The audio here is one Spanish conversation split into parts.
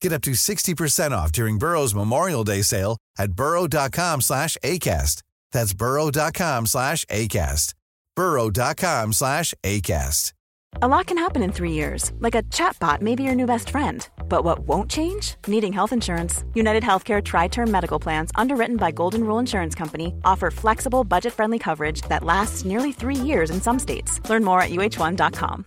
Get up to 60% off during Burrow's Memorial Day sale at burrow.com slash ACAST. That's burrow.com slash ACAST. burrow.com slash ACAST. A lot can happen in three years, like a chatbot may be your new best friend. But what won't change? Needing health insurance. United Healthcare Tri Term Medical Plans, underwritten by Golden Rule Insurance Company, offer flexible, budget friendly coverage that lasts nearly three years in some states. Learn more at uh1.com.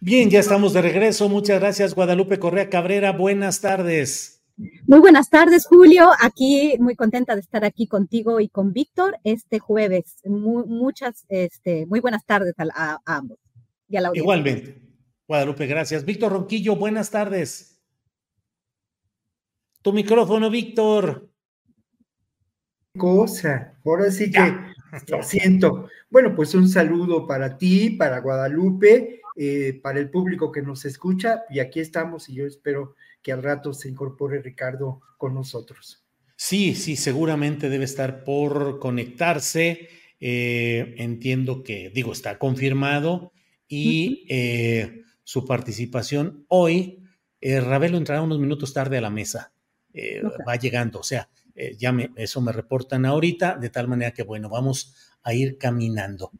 Bien, ya estamos de regreso. Muchas gracias, Guadalupe Correa Cabrera. Buenas tardes. Muy buenas tardes, Julio. Aquí muy contenta de estar aquí contigo y con Víctor este jueves. muchas, este, muy buenas tardes a, ambos. Igualmente. Guadalupe, gracias. Víctor Ronquillo, buenas tardes. Tu micrófono, Víctor. Cosa, ahora sí que lo siento. Bueno, pues un saludo para ti, para Guadalupe, eh, para el público que nos escucha, y aquí estamos, y yo espero que al rato se incorpore Ricardo con nosotros. Sí, sí, seguramente debe estar por conectarse. Eh, entiendo que, digo, está confirmado y eh, su participación hoy, eh, Ravelo entrará unos minutos tarde a la mesa. Va llegando, o sea, ya me, eso me reportan ahorita, de tal manera que, bueno, vamos a ir caminando.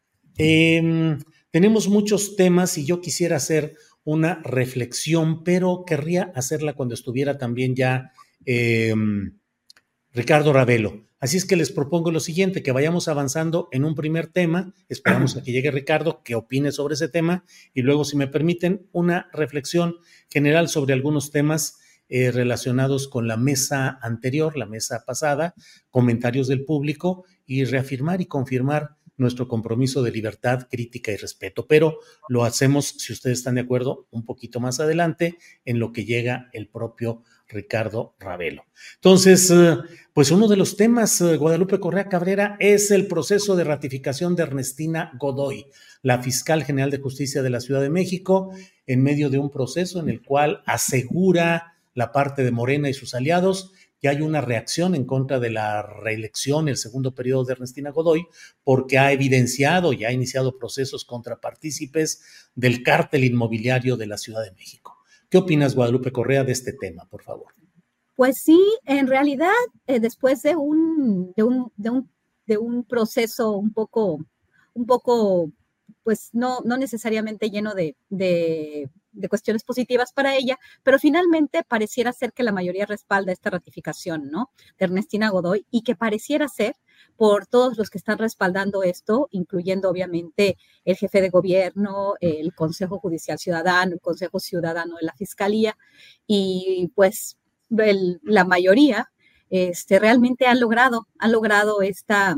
Tenemos muchos temas y yo quisiera hacer una reflexión, pero querría hacerla cuando estuviera también ya em, Ricardo Ravelo. Así es que les propongo lo siguiente, que vayamos avanzando en un primer tema, esperamos a que llegue Ricardo, que opine sobre ese tema, y luego, si me permiten, una reflexión general sobre algunos temas eh, relacionados con la mesa anterior, la mesa pasada, comentarios del público y reafirmar y confirmar nuestro compromiso de libertad, crítica y respeto. Pero lo hacemos, si ustedes están de acuerdo, un poquito más adelante en lo que llega el propio Ricardo Ravelo. Entonces, eh, pues uno de los temas, eh, Guadalupe Correa Cabrera, es el proceso de ratificación de Ernestina Godoy, la fiscal general de justicia de la Ciudad de México, en medio de un proceso en el cual asegura la parte de Morena y sus aliados que hay una reacción en contra de la reelección, el segundo periodo de Ernestina Godoy, porque ha evidenciado y ha iniciado procesos contra partícipes del cártel inmobiliario de la Ciudad de México. ¿Qué opinas, Guadalupe Correa, de este tema, por favor? Pues sí, en realidad, eh, después de un, de un, de, un, de un proceso un poco, un poco, pues no, no necesariamente lleno de, de de cuestiones positivas para ella, pero finalmente pareciera ser que la mayoría respalda esta ratificación, ¿no? De Ernestina Godoy y que pareciera ser por todos los que están respaldando esto, incluyendo obviamente el jefe de gobierno, el Consejo Judicial Ciudadano, el Consejo Ciudadano de la Fiscalía y pues la mayoría este, realmente han logrado, han logrado esta,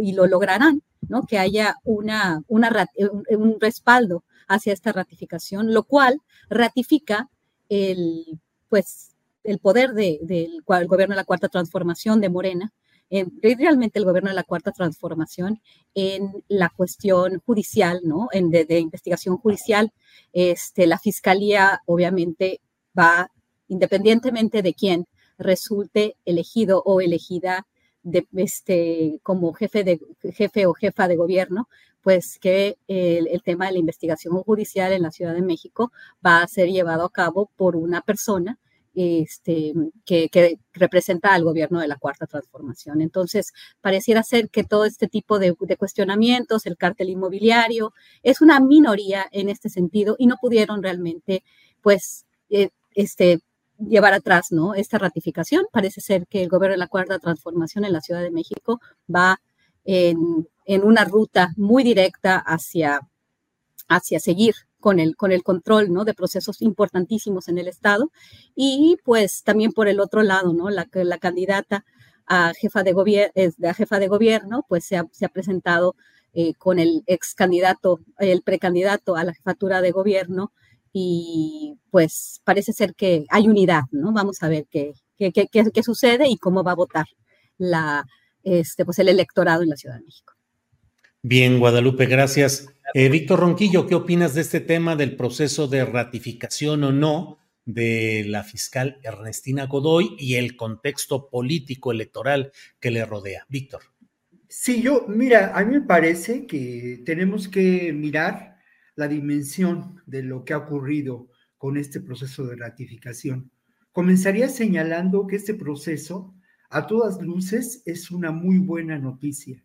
y lo lograrán, ¿no? Que haya una, una, un respaldo hacia esta ratificación, lo cual ratifica el, pues, el poder del gobierno de la Cuarta Transformación de Morena, en, realmente el gobierno de la Cuarta Transformación en la cuestión judicial, ¿no? En de, investigación judicial, este, la fiscalía obviamente va, independientemente de quién resulte elegido o elegida de, este, como jefe, de, jefe o jefa de gobierno, pues que el, tema de la investigación judicial en la Ciudad de México va a ser llevado a cabo por una persona este, que, representa al gobierno de la Cuarta Transformación. Entonces, pareciera ser que todo este tipo de, cuestionamientos, el cártel inmobiliario, es una minoría en este sentido y no pudieron realmente, pues, eh, este, llevar atrás. Esta ratificación. Parece ser que el gobierno de la Cuarta Transformación en la Ciudad de México va en, una ruta muy directa hacia, hacia seguir con el, con el control ¿no? de procesos importantísimos en el Estado. Y pues también por el otro lado, ¿no? la, la candidata a jefa de, gobierno, jefa de gobierno pues se ha, se ha presentado eh, con el ex candidato, el precandidato a la jefatura de gobierno, y pues parece ser que hay unidad, ¿no? Vamos a ver qué, qué, qué, qué sucede y cómo va a votar la, este, pues el electorado en la Ciudad de México. Bien, Guadalupe, gracias. Eh, Víctor Ronquillo, ¿qué opinas de este tema del proceso de ratificación o no de la fiscal Ernestina Godoy y el contexto político electoral que le rodea? Víctor. Sí, yo, mira, a mí me parece que tenemos que mirar la dimensión de lo que ha ocurrido con este proceso de ratificación. Comenzaría señalando que este proceso, a todas luces, es una muy buena noticia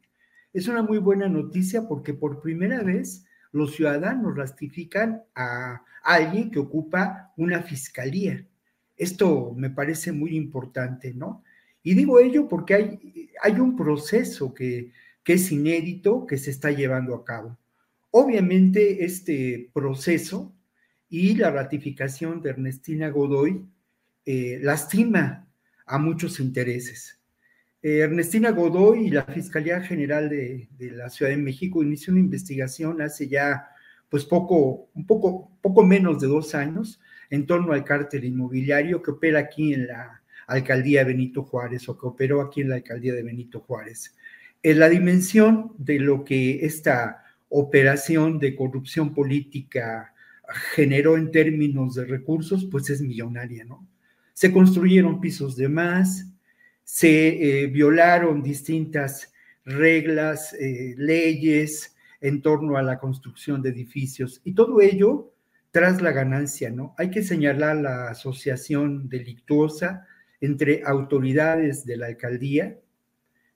es una muy buena noticia porque por primera vez los ciudadanos ratifican a alguien que ocupa una fiscalía. Esto me parece muy importante, ¿no? Y digo ello porque hay, un proceso que, que es inédito que se está llevando a cabo. Obviamente este proceso y la ratificación de Ernestina Godoy eh, lastima a muchos intereses. Eh, Ernestina Godoy y la Fiscalía General de, la Ciudad de México inició una investigación hace ya, pues poco, un poco, poco menos de dos años en torno al cártel inmobiliario que opera aquí en la alcaldía Benito Juárez o que operó aquí en la alcaldía de Benito Juárez. En la dimensión de lo que esta operación de corrupción política generó en términos de recursos, pues es millonaria, ¿no? Se construyeron pisos de más, se eh, violaron distintas reglas, eh, leyes en torno a la construcción de edificios y todo ello tras la ganancia, ¿no? Hay que señalar la asociación delictuosa entre autoridades de la alcaldía,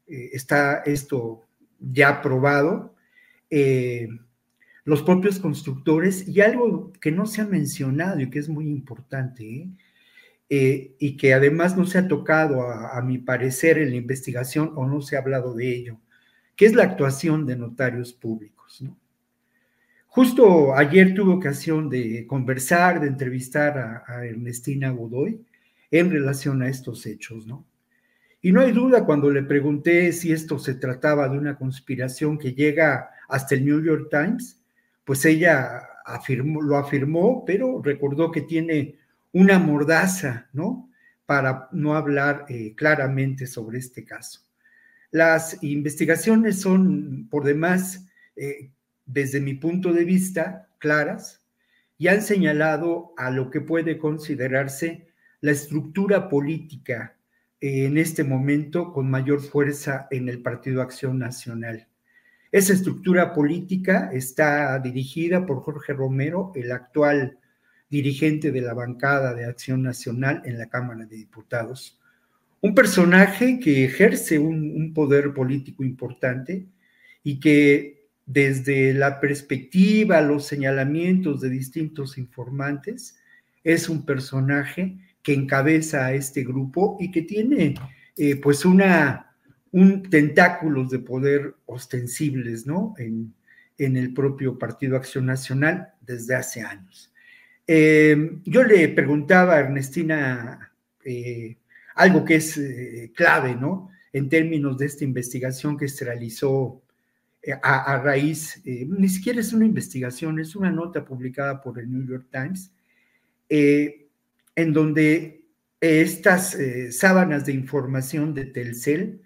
eh, está esto ya probado, los propios constructores y algo que no se ha mencionado y que es muy importante, ¿eh? Eh, y que además no se ha tocado, a, mi parecer, en la investigación o no se ha hablado de ello, que es la actuación de notarios públicos. Justo ayer tuve ocasión de conversar, de entrevistar a, Ernestina Godoy en relación a estos hechos, ¿no? Y no hay duda cuando le pregunté si esto se trataba de una conspiración que llega hasta el New York Times, pues ella afirmó, lo afirmó, pero recordó que tiene una mordaza, ¿no? Para no hablar eh, claramente sobre este caso. Las investigaciones son, por demás, eh, desde mi punto de vista, claras y han señalado a lo que puede considerarse la estructura política eh, en este momento con mayor fuerza en el Partido Acción Nacional. Esa estructura política está dirigida por Jorge Romero, el actual dirigente de la bancada de Acción Nacional en la Cámara de Diputados. Un personaje que ejerce un, poder político importante y que desde la perspectiva, los señalamientos de distintos informantes, es un personaje que encabeza a este grupo y que tiene eh, pues una, un tentáculos de poder ostensibles, ¿no? En, en el propio Partido Acción Nacional desde hace años. Eh, yo le preguntaba a Ernestina eh, algo que es eh, clave, ¿no? En términos de esta investigación que se realizó a, raíz, ni siquiera es una investigación, es una nota publicada por el New York Times, en donde estas sábanas de información de Telcel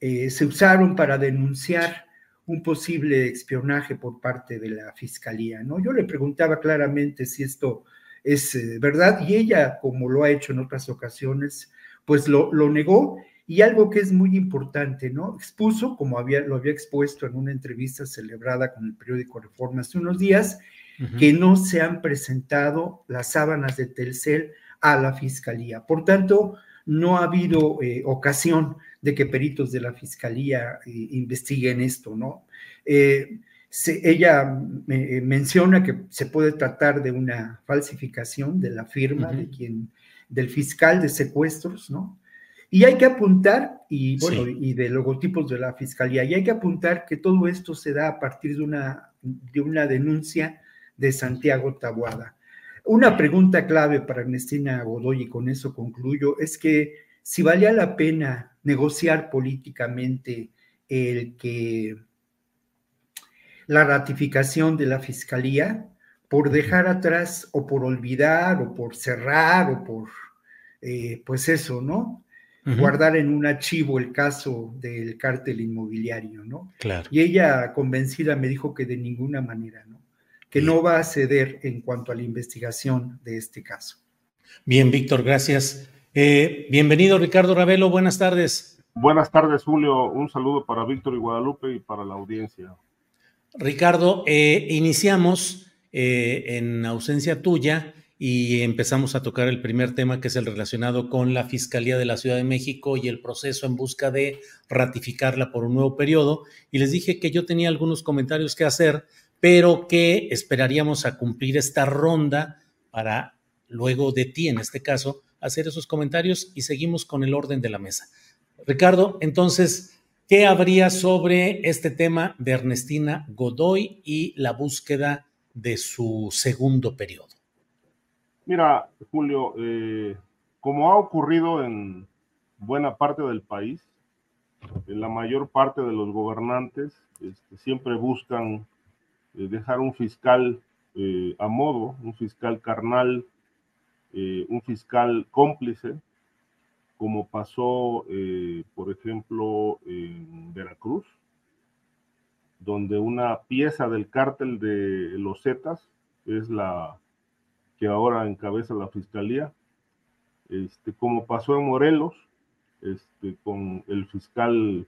se usaron para denunciar un posible espionaje por parte de la fiscalía, ¿no? Yo le preguntaba claramente si esto es eh, verdad y ella, como lo ha hecho en otras ocasiones, pues lo, negó y algo que es muy importante, ¿no? Expuso, como había, lo había expuesto en una entrevista celebrada con el periódico Reforma hace unos días, que no se han presentado las sábanas de Telcel a la fiscalía. Por tanto, no ha habido eh, ocasión de que peritos de la fiscalía eh, investiguen esto, ¿no? Eh, ella menciona que se puede tratar de una falsificación de la firma de quien, del fiscal de secuestros, ¿no? Y hay que apuntar, y bueno, y de logotipos de la fiscalía, y hay que apuntar que todo esto se da a partir de una, de una denuncia de Santiago Tabuada. Una pregunta clave para Ernestina Godoy, y con eso concluyo, es que si valía la pena negociar políticamente el que la ratificación de la fiscalía, por dejar atrás o por olvidar o por cerrar o por, eh, pues eso, ¿no? Guardar en un archivo el caso del cártel inmobiliario, ¿no? Claro. Y ella convencida me dijo que de ninguna manera, ¿no? Que no va a ceder en cuanto a la investigación de este caso. Bien, Víctor, gracias. Eh, bienvenido, Ricardo Ravelo, buenas tardes. Buenas tardes, Julio. Un saludo para Víctor y Guadalupe y para la audiencia. Ricardo, eh, iniciamos eh, en ausencia tuya y empezamos a tocar el primer tema que es el relacionado con la Fiscalía de la Ciudad de México y el proceso en busca de ratificarla por un nuevo periodo. Y les dije que yo tenía algunos comentarios que hacer, pero que esperaríamos a cumplir esta ronda para luego de ti, en este caso, hacer esos comentarios y seguimos con el orden de la mesa. Ricardo, entonces, ¿qué habría sobre este tema de Ernestina Godoy y la búsqueda de su segundo periodo? Mira, Julio, eh, como ha ocurrido en buena parte del país, en la mayor parte de los gobernantes este, siempre buscan eh, dejar un fiscal eh, a modo, un fiscal carnal, un fiscal cómplice, como pasó, por ejemplo, en Veracruz, donde una pieza del cártel de los Zetas es la que ahora encabeza la fiscalía, este, como pasó en Morelos, este, con el fiscal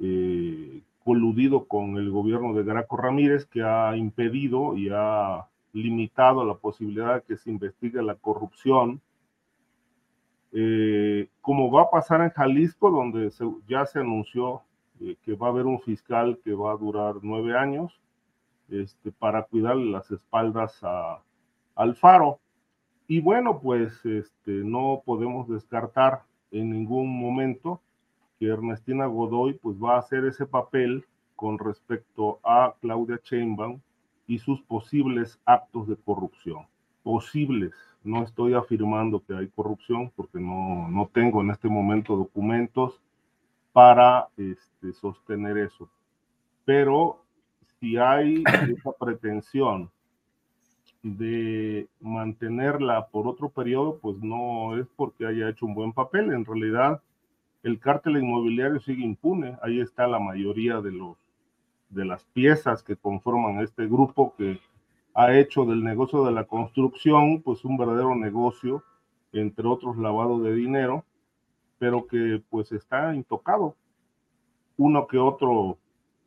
eh, coludido con el gobierno de Graco Ramírez, que ha impedido y ha limitado la posibilidad de que se investigue la corrupción, eh, como va a pasar en Jalisco, donde ya se anunció eh, que va a haber un fiscal que va a durar nueve años este, para cuidar las espaldas a, Alfaro. Y bueno, pues este, no podemos descartar en ningún momento que Ernestina Godoy pues va a hacer ese papel con respecto a Claudia Sheinbaum y sus posibles actos de corrupción. Posibles. No estoy afirmando que hay corrupción porque no, no tengo en este momento documentos para este, sostener eso. Pero si hay esa pretensión de mantenerla por otro periodo, pues no es porque haya hecho un buen papel. En realidad, el cártel inmobiliario sigue impune. Ahí está la mayoría de los de las piezas que conforman este grupo que ha hecho del negocio de la construcción pues un verdadero negocio, entre otros lavado de dinero, pero que pues está intocado. Uno que otro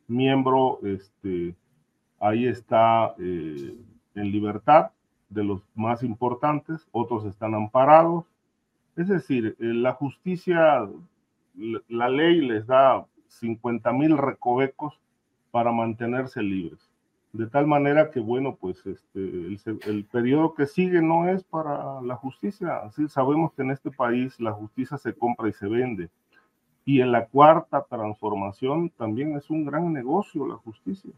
miembro, este, ahí está eh, en libertad de los más importantes, otros están amparados. Es decir, eh, la justicia, la ley les da 50 mil recovecos para mantenerse libres. De tal manera que, bueno, pues este, el, periodo que sigue no es para la justicia. Sabemos que en este país la justicia se compra y se vende. Y en la cuarta transformación también es un gran negocio la justicia.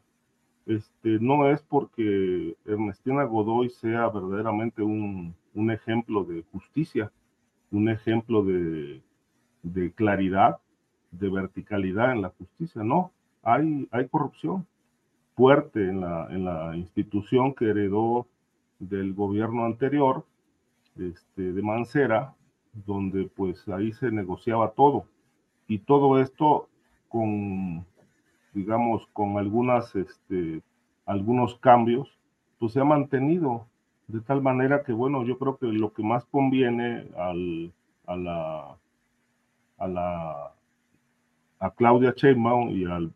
Este, no es porque Ernestina Godoy sea verdaderamente un, ejemplo de justicia, un ejemplo de, claridad, de verticalidad en la justicia, no, hay, hay corrupción fuerte en la, en la institución que heredó del gobierno anterior, este, de Mancera, donde pues ahí se negociaba todo. Y todo esto con digamos, con algunas, este, algunos cambios, pues se ha mantenido de tal manera que, bueno, yo creo que lo que más conviene al, a la, a la, a Claudia Sheinbaum y al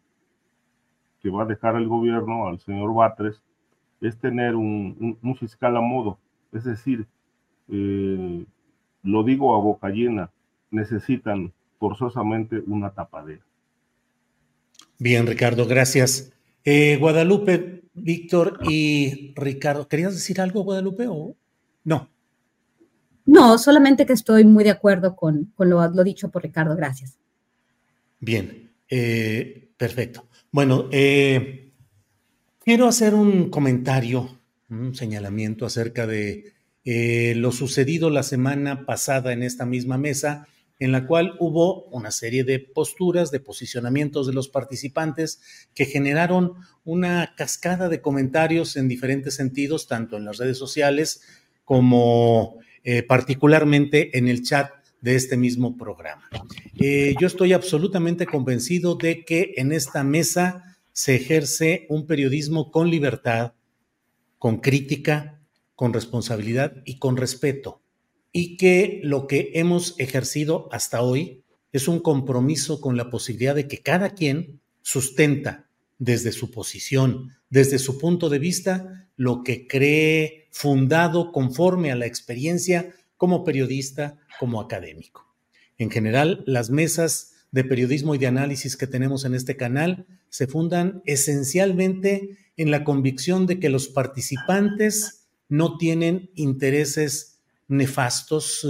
que va a dejar el gobierno, al señor Batres, es tener un, un, fiscal a modo. Es decir, eh, lo digo a boca llena, necesitan forzosamente una tapadera. Bien, Ricardo, gracias. Eh, Guadalupe, Víctor y Ricardo, ¿querías decir algo, Guadalupe, o no? No, solamente que estoy muy de acuerdo con, lo, dicho por Ricardo, gracias. Bien, eh, perfecto. Bueno, eh, quiero hacer un comentario, un señalamiento acerca de lo sucedido la semana pasada en esta misma mesa en la cual hubo una serie de posturas, de posicionamientos de los participantes que generaron una cascada de comentarios en diferentes sentidos, tanto en las redes sociales como eh, particularmente en el chat de este mismo programa. Eh, yo estoy absolutamente convencido de que en esta mesa se ejerce un periodismo con libertad, con crítica, con responsabilidad y con respeto y que lo que hemos ejercido hasta hoy es un compromiso con la posibilidad de que cada quien sustenta desde su posición, desde su punto de vista, lo que cree fundado conforme a la experiencia como periodista, como académico. En general, las mesas de periodismo y de análisis que tenemos en este canal se fundan esencialmente en la convicción de que los participantes no tienen intereses nefastos,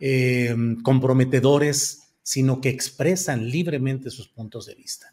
eh, em, comprometedores, sino que expresan libremente sus puntos de vista.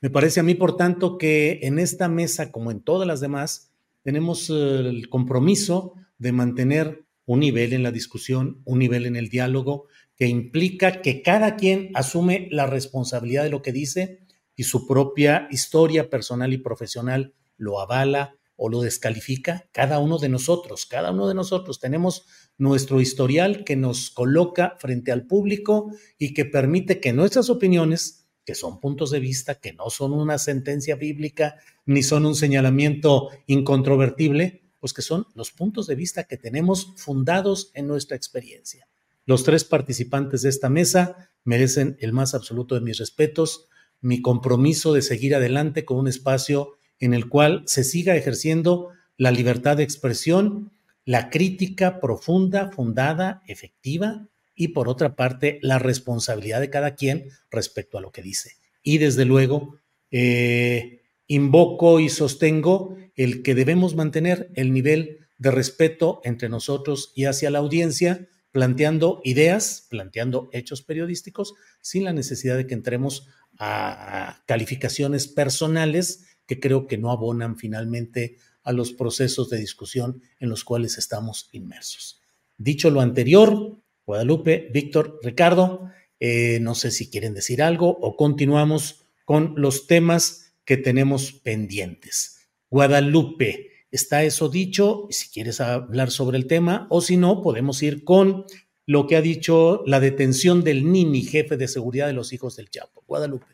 Me parece a mí, por tanto, que en esta mesa, como en todas las demás, tenemos eh, el compromiso de mantener un nivel en la discusión, un nivel en el diálogo, que implica que cada quien asume la responsabilidad de lo que dice y su propia historia personal y profesional lo avala o lo descalifica. Cada uno de nosotros, cada uno de nosotros tenemos nuestro historial que nos coloca frente al público y que permite que nuestras opiniones, que son puntos de vista, que no son una sentencia bíblica ni son un señalamiento incontrovertible, pues que son los puntos de vista que tenemos fundados en nuestra experiencia. Los tres participantes de esta mesa merecen el más absoluto de mis respetos, mi compromiso de seguir adelante con un espacio en el cual se siga ejerciendo la libertad de expresión la crítica profunda, fundada, efectiva y por otra parte la responsabilidad de cada quien respecto a lo que dice. Y desde luego, eh, invoco y sostengo el que debemos mantener el nivel de respeto entre nosotros y hacia la audiencia, planteando ideas, planteando hechos periodísticos, sin la necesidad de que entremos a calificaciones personales que creo que no abonan finalmente a los procesos de discusión en los cuales estamos inmersos. Dicho lo anterior, Guadalupe, Víctor, Ricardo, eh, no sé si quieren decir algo o continuamos con los temas que tenemos pendientes. Guadalupe, está eso dicho, si quieres hablar sobre el tema, o si no, podemos ir con lo que ha dicho la detención del Nini, jefe de seguridad de los hijos del Chapo. Guadalupe.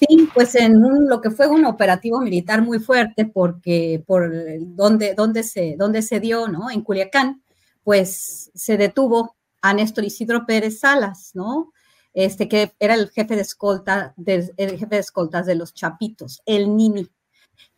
Sí, pues en lo que fue un operativo militar muy fuerte, porque por donde, donde, se, donde se dio, ¿no? En Culiacán, pues se detuvo a Néstor Isidro Pérez Salas, ¿no? Este que era el jefe de escolta, el jefe de escoltas de los Chapitos, el Nini.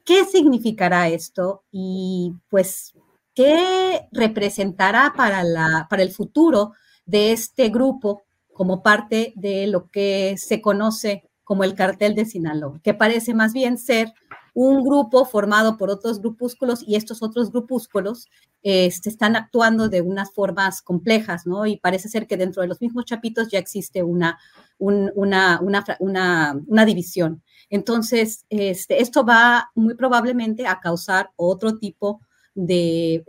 ¿Qué significará esto? Y pues, ¿qué representará para, la, para el futuro de este grupo como parte de lo que se conoce como el cartel de Sinaloa, que parece más bien ser un grupo formado por otros grupúsculos y estos otros grupúsculos este, están actuando de unas formas complejas, ¿no? Y parece ser que dentro de los mismos chapitos ya existe una, una, una, división. Entonces, este, esto va muy probablemente a causar otro tipo de,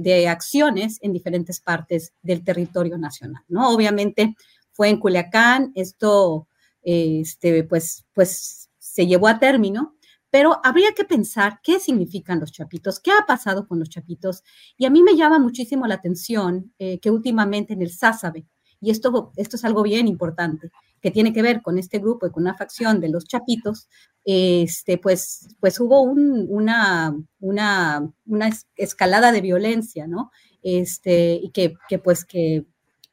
de acciones en diferentes partes del territorio nacional, ¿no? Obviamente fue en Culiacán, esto este, pues, pues se llevó a término, pero habría que pensar qué significan los chapitos, qué ha pasado con los chapitos. Y a mí me llama muchísimo la atención eh, que últimamente en el SASABE, y esto, esto es algo bien importante, que tiene que ver con este grupo y con una facción de los chapitos, este, pues, pues hubo una, una, una escalada de violencia, ¿no? Este, y que, que pues que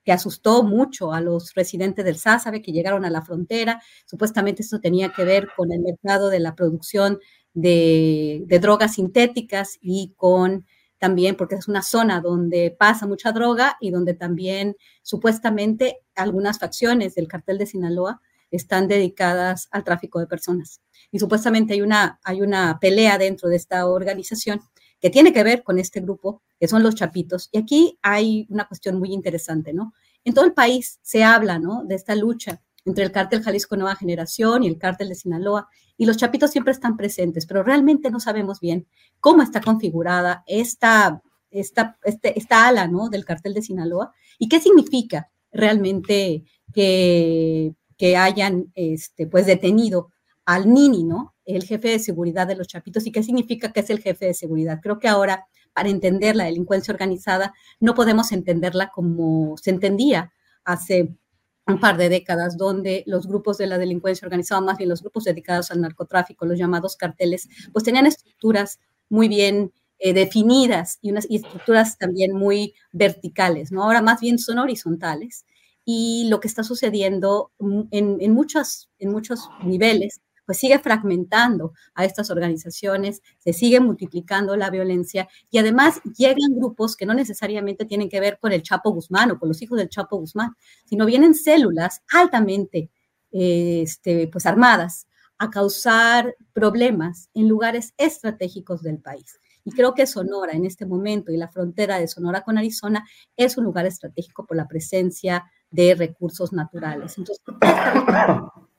que asustó mucho a los residentes del Sázabe que llegaron a la frontera. Supuestamente esto tenía que ver con el mercado de la producción de, drogas sintéticas y con también porque es una zona donde pasa mucha droga y donde también supuestamente algunas facciones del cartel de Sinaloa están dedicadas al tráfico de personas. Y supuestamente hay una, hay una pelea dentro de esta organización que tiene que ver con este grupo, que son los chapitos. Y aquí hay una cuestión muy interesante, ¿no? En todo el país se habla, ¿no? De esta lucha entre el cártel Jalisco Nueva Generación y el cártel de Sinaloa, y los chapitos siempre están presentes, pero realmente no sabemos bien cómo está configurada esta, esta, este, esta ala, ¿no? Del cártel de Sinaloa y qué significa realmente que, que hayan este, pues detenido al Nini, ¿no? El jefe de seguridad de los Chapitos. ¿Y qué significa que es el jefe de seguridad? Creo que ahora, para entender la delincuencia organizada, no podemos entenderla como se entendía hace un par de décadas, donde los grupos de la delincuencia organizada, más bien los grupos dedicados al narcotráfico, los llamados carteles, pues tenían estructuras muy bien eh, definidas y unas estructuras también muy verticales, ¿no? Ahora más bien son horizontales y lo que está sucediendo en, muchos niveles pues sigue fragmentando a estas organizaciones, se sigue multiplicando la violencia y además llegan grupos que no necesariamente tienen que ver con el Chapo Guzmán o con los hijos del Chapo Guzmán, sino vienen células altamente este, pues armadas a causar problemas en lugares estratégicos del país. Y creo que Sonora en este momento y la frontera de Sonora con Arizona es un lugar estratégico por la presencia de recursos naturales. Entonces,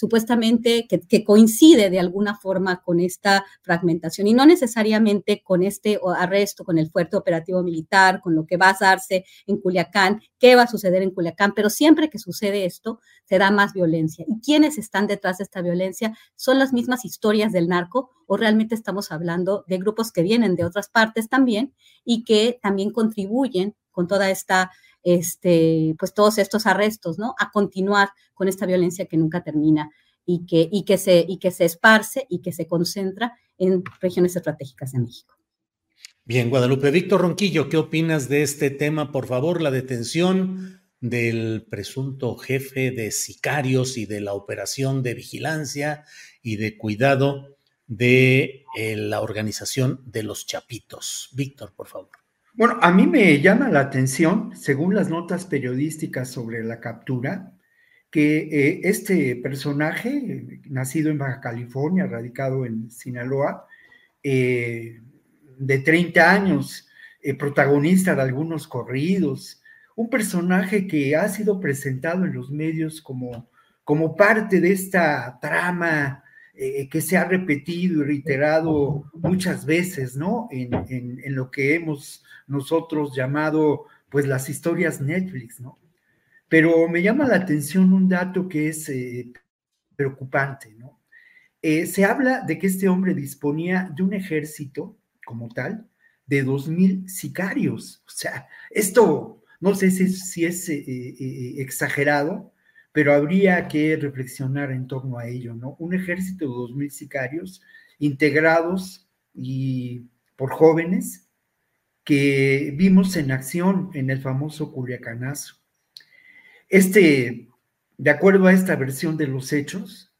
supuestamente que, coincide de alguna forma con esta fragmentación y no necesariamente con este arresto, con el fuerte operativo militar, con lo que va a darse en Culiacán, qué va a suceder en Culiacán, pero siempre que sucede esto, se da más violencia. ¿Y quiénes están detrás de esta violencia? ¿Son las mismas historias del narco o realmente estamos hablando de grupos que vienen de otras partes también y que también contribuyen con toda esta este, pues todos estos arrestos, ¿no? A continuar con esta violencia que nunca termina y que, y que, se, y que se esparce y que se concentra en regiones estratégicas de México. Bien, Guadalupe. Víctor Ronquillo, ¿qué opinas de este tema? Por favor, la detención del presunto jefe de sicarios y de la operación de vigilancia y de cuidado de eh, la organización de los Chapitos. Víctor, por favor. Bueno, a mí me llama la atención, según las notas periodísticas sobre la captura, que eh, este personaje, nacido en Baja California, radicado en Sinaloa, eh, de 30 años, eh, protagonista de algunos corridos, un personaje que ha sido presentado en los medios como, como parte de esta trama que se ha repetido y reiterado muchas veces, ¿no? En, en, lo que hemos nosotros llamado, pues, las historias Netflix, ¿no? Pero me llama la atención un dato que es eh, preocupante, ¿no? Eh, se habla de que este hombre disponía de un ejército como tal de dos mil sicarios. O sea, esto no sé si, es eh, exagerado, pero habría que reflexionar en torno a ello, ¿no? Un ejército de dos mil sicarios integrados y por jóvenes que vimos en acción en el famoso Culiacanazo. Este, de acuerdo a esta versión de los hechos,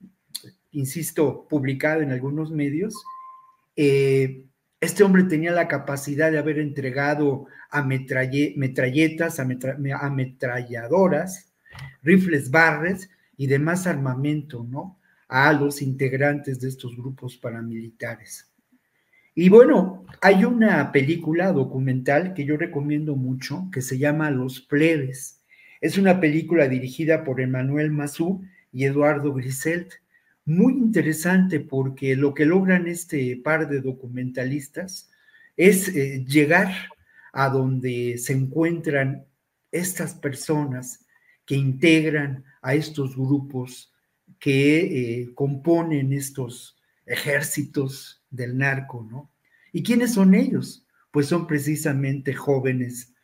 insisto, publicada en algunos medios, eh, este hombre tenía la capacidad de haber entregado a metralletas, ametralladoras, rifles barres y demás armamento, ¿no? A los integrantes de estos grupos paramilitares. Y bueno, hay una película documental que yo recomiendo mucho que se llama Los Plebes es una película dirigida por Emmanuel Mazú y Eduardo Griselt. Muy interesante porque lo que logran este par de documentalistas es eh, llegar a donde se encuentran estas personas que integran a estos grupos que eh, componen estos ejércitos del narco, ¿no? ¿Y quiénes son ellos? Pues son precisamente jóvenes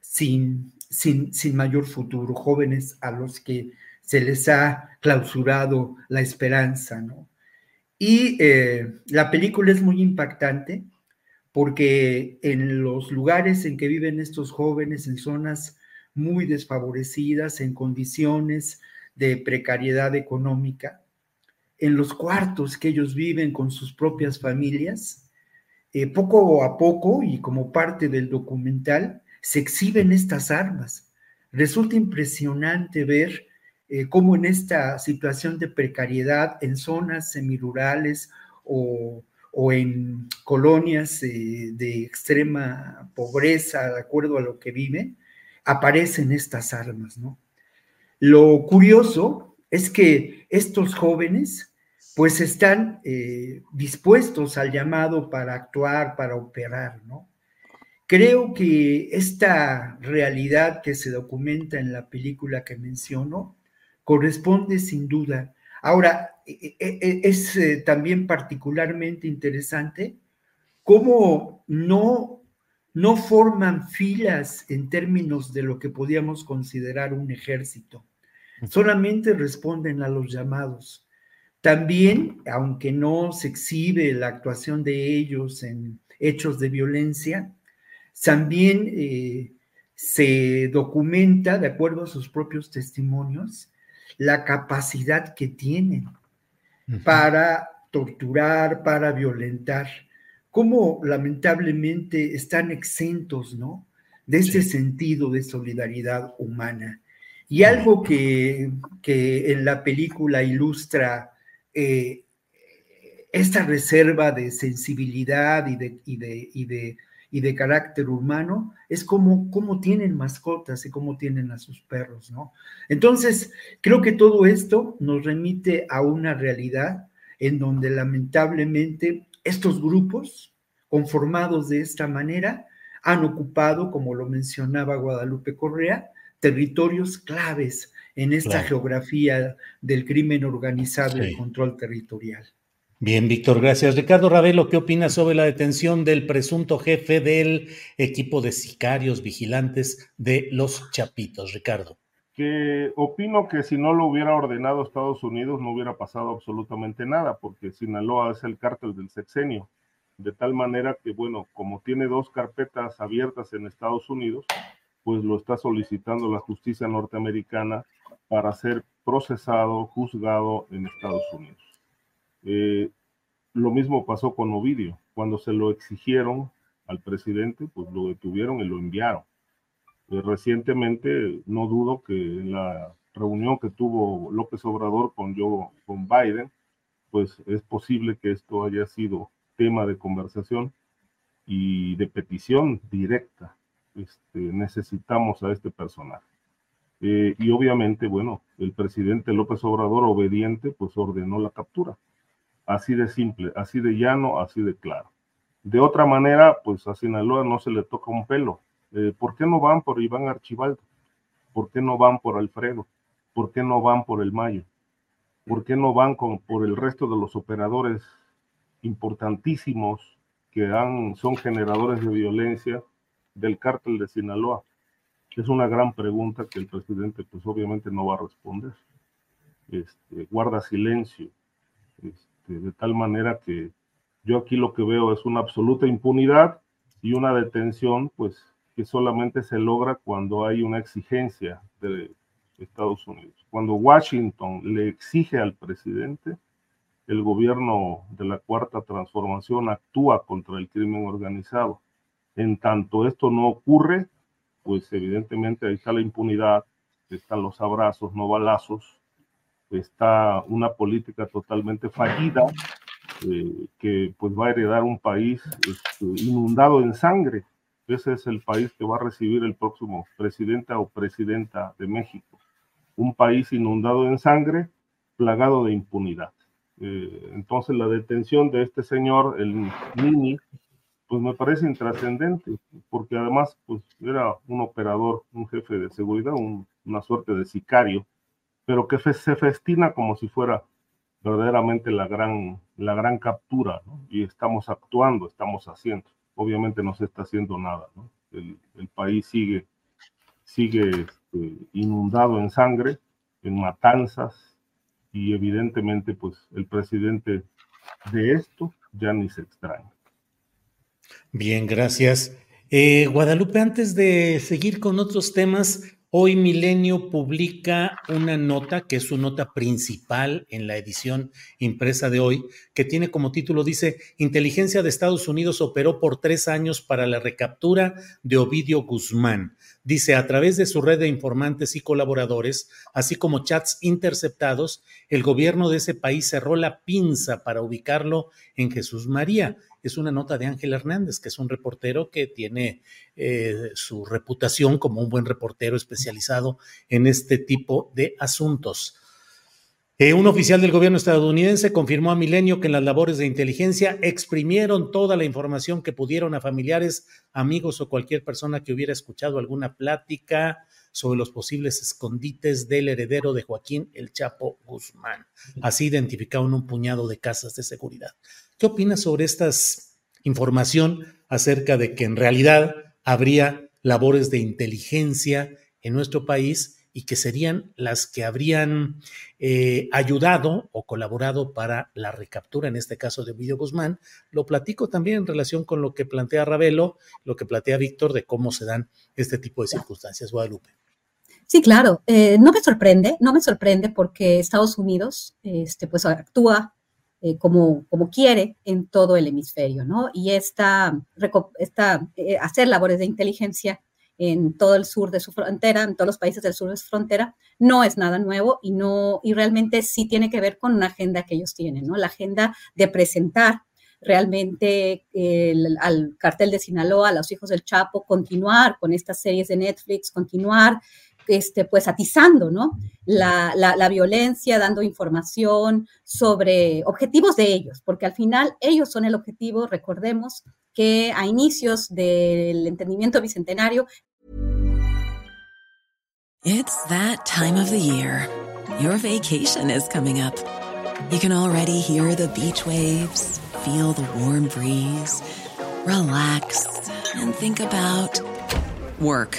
sin sin, mayor futuro, jóvenes a los que se les ha clausurado la esperanza, ¿no? Y eh, la película es muy impactante porque en los lugares en que viven estos jóvenes, en zonas muy desfavorecidas, en condiciones de precariedad económica, en los cuartos que ellos viven con sus propias familias, eh, poco a poco y como parte del documental, se exhiben estas armas. Resulta impresionante ver eh, cómo en esta situación de precariedad, en zonas semirurales o, o en colonias eh, de extrema pobreza, de acuerdo a lo que viven, aparecen estas armas, ¿no? Lo curioso es que estos jóvenes pues están eh, dispuestos al llamado para actuar, para operar, ¿no? creo que esta realidad que se documenta en la película que menciono corresponde sin duda. Ahora, e, e, e, es eh, también particularmente interesante cómo no, no forman filas en términos de lo que podíamos considerar un ejército. Solamente responden a los llamados. También, aunque no se exhibe la actuación de ellos en hechos de violencia, también eh, se documenta, de acuerdo a sus propios testimonios, la capacidad que tienen para torturar, para violentar, cómo lamentablemente están exentos, ¿no? De ese sentido de solidaridad humana. Y algo que, en la película ilustra eh, esta reserva de sensibilidad y de, y de, y de, y de carácter humano es como, como tienen mascotas y cómo tienen a sus perros, ¿no? Entonces, creo que todo esto nos remite a una realidad en donde lamentablemente estos grupos conformados de esta manera han ocupado, como lo mencionaba Guadalupe Correa, territorios claves en esta geografía del crimen organizado y el control territorial. Bien, Víctor, gracias. Ricardo Ravelo, ¿qué opinas sobre la detención del presunto jefe del equipo de sicarios vigilantes de los Chapitos? Ricardo. Que opino que si no lo hubiera ordenado Estados Unidos no hubiera pasado absolutamente nada, porque Sinaloa es el cártel del sexenio, de tal manera que, bueno, como tiene dos carpetas abiertas en Estados Unidos, pues lo está solicitando la justicia norteamericana para ser procesado, juzgado en Estados Unidos. Eh, lo mismo pasó con Ovidio. Cuando se lo exigieron al presidente, pues lo detuvieron y lo enviaron. Eh, recientemente, no dudo que en la reunión que tuvo López Obrador con, yo, con Biden, pues es posible que esto haya sido tema de conversación y de petición directa. Este, necesitamos a este personaje. Eh, y obviamente, bueno, el presidente López Obrador, obediente, pues ordenó la captura. Así de simple, así de llano, así de claro. De otra manera, pues a Sinaloa no se le toca un pelo. Eh, ¿Por qué no van por Iván Archibaldo? ¿Por qué no van por Alfredo? ¿Por qué no van por el Mayo? ¿Por qué no van por el resto de los operadores importantísimos que han, son generadores de violencia del cártel de Sinaloa? Es una gran pregunta que el presidente pues obviamente no va a responder. Este, guarda silencio. Este, de tal manera que yo aquí lo que veo es una absoluta impunidad y una detención, pues, que solamente se logra cuando hay una exigencia de Estados Unidos. Cuando Washington le exige al presidente, el gobierno de la Cuarta Transformación actúa contra el crimen organizado. En tanto esto no ocurre, pues evidentemente ahí está la impunidad, están los abrazos, no balazos, está una política totalmente fallida eh, que pues va a heredar un país este, inundado en sangre. Ese es el país que va a recibir el próximo presidente o presidenta de México. Un país inundado en sangre, plagado de impunidad. Eh, entonces la detención de este señor, el Nini, pues me parece intrascendente, porque además pues era un operador, un jefe de seguridad, una suerte de sicario, pero que se festina como si fuera verdaderamente la gran, la gran captura, y estamos actuando, estamos haciendo. Obviamente no se está haciendo nada, el, país sigue, sigue este, inundado en sangre, en matanzas, y evidentemente pues el presidente de esto ya ni se extraña. Bien, gracias. Eh, Guadalupe, antes de seguir con otros temas, Hoy Milenio publica una nota, que es su nota principal en la edición impresa de hoy, que tiene como título, dice, Inteligencia de Estados Unidos operó por tres años para la recaptura de Ovidio Guzmán. Dice, a través de su red de informantes y colaboradores, así como chats interceptados, el gobierno de ese país cerró la pinza para ubicarlo en Jesús María es una nota de Ángel Hernández, que es un reportero que tiene eh, su reputación como un buen reportero especializado en este tipo de asuntos. Eh, un oficial del gobierno estadounidense confirmó a Milenio que en las labores de inteligencia exprimieron toda la información que pudieron a familiares, amigos o cualquier persona que hubiera escuchado alguna plática sobre los posibles escondites del heredero de Joaquín El Chapo Guzmán. Así identificaron un puñado de casas de seguridad. ¿Qué opinas sobre esta información acerca de que en realidad habría labores de inteligencia en nuestro país y que serían las que habrían eh, ayudado o colaborado para la recaptura, en este caso de Ovidio Guzmán. Lo platico también en relación con lo que plantea Ravelo, lo que plantea Víctor de cómo se dan este tipo de circunstancias. Guadalupe. Sí, claro. Eh, no me sorprende, no me sorprende porque Estados Unidos este, pues, actúa eh, como, como quiere en todo el hemisferio, ¿no? Y esta, esta hacer labores de inteligencia en todo el sur de su frontera, en todos los países del sur de su frontera, no es nada nuevo y no y realmente sí tiene que ver con una agenda que ellos tienen, ¿no? La agenda de presentar realmente al cartel de Sinaloa, a los hijos del Chapo, continuar con estas series de Netflix, continuar este, pues atizando ¿no? La, la, violencia, dando información sobre objetivos de ellos, porque al final ellos son el objetivo, recordemos, que a inicios del entendimiento bicentenario. It's that time of the year. Your vacation is coming up. You can already hear the beach waves, feel the warm breeze, relax and think about work.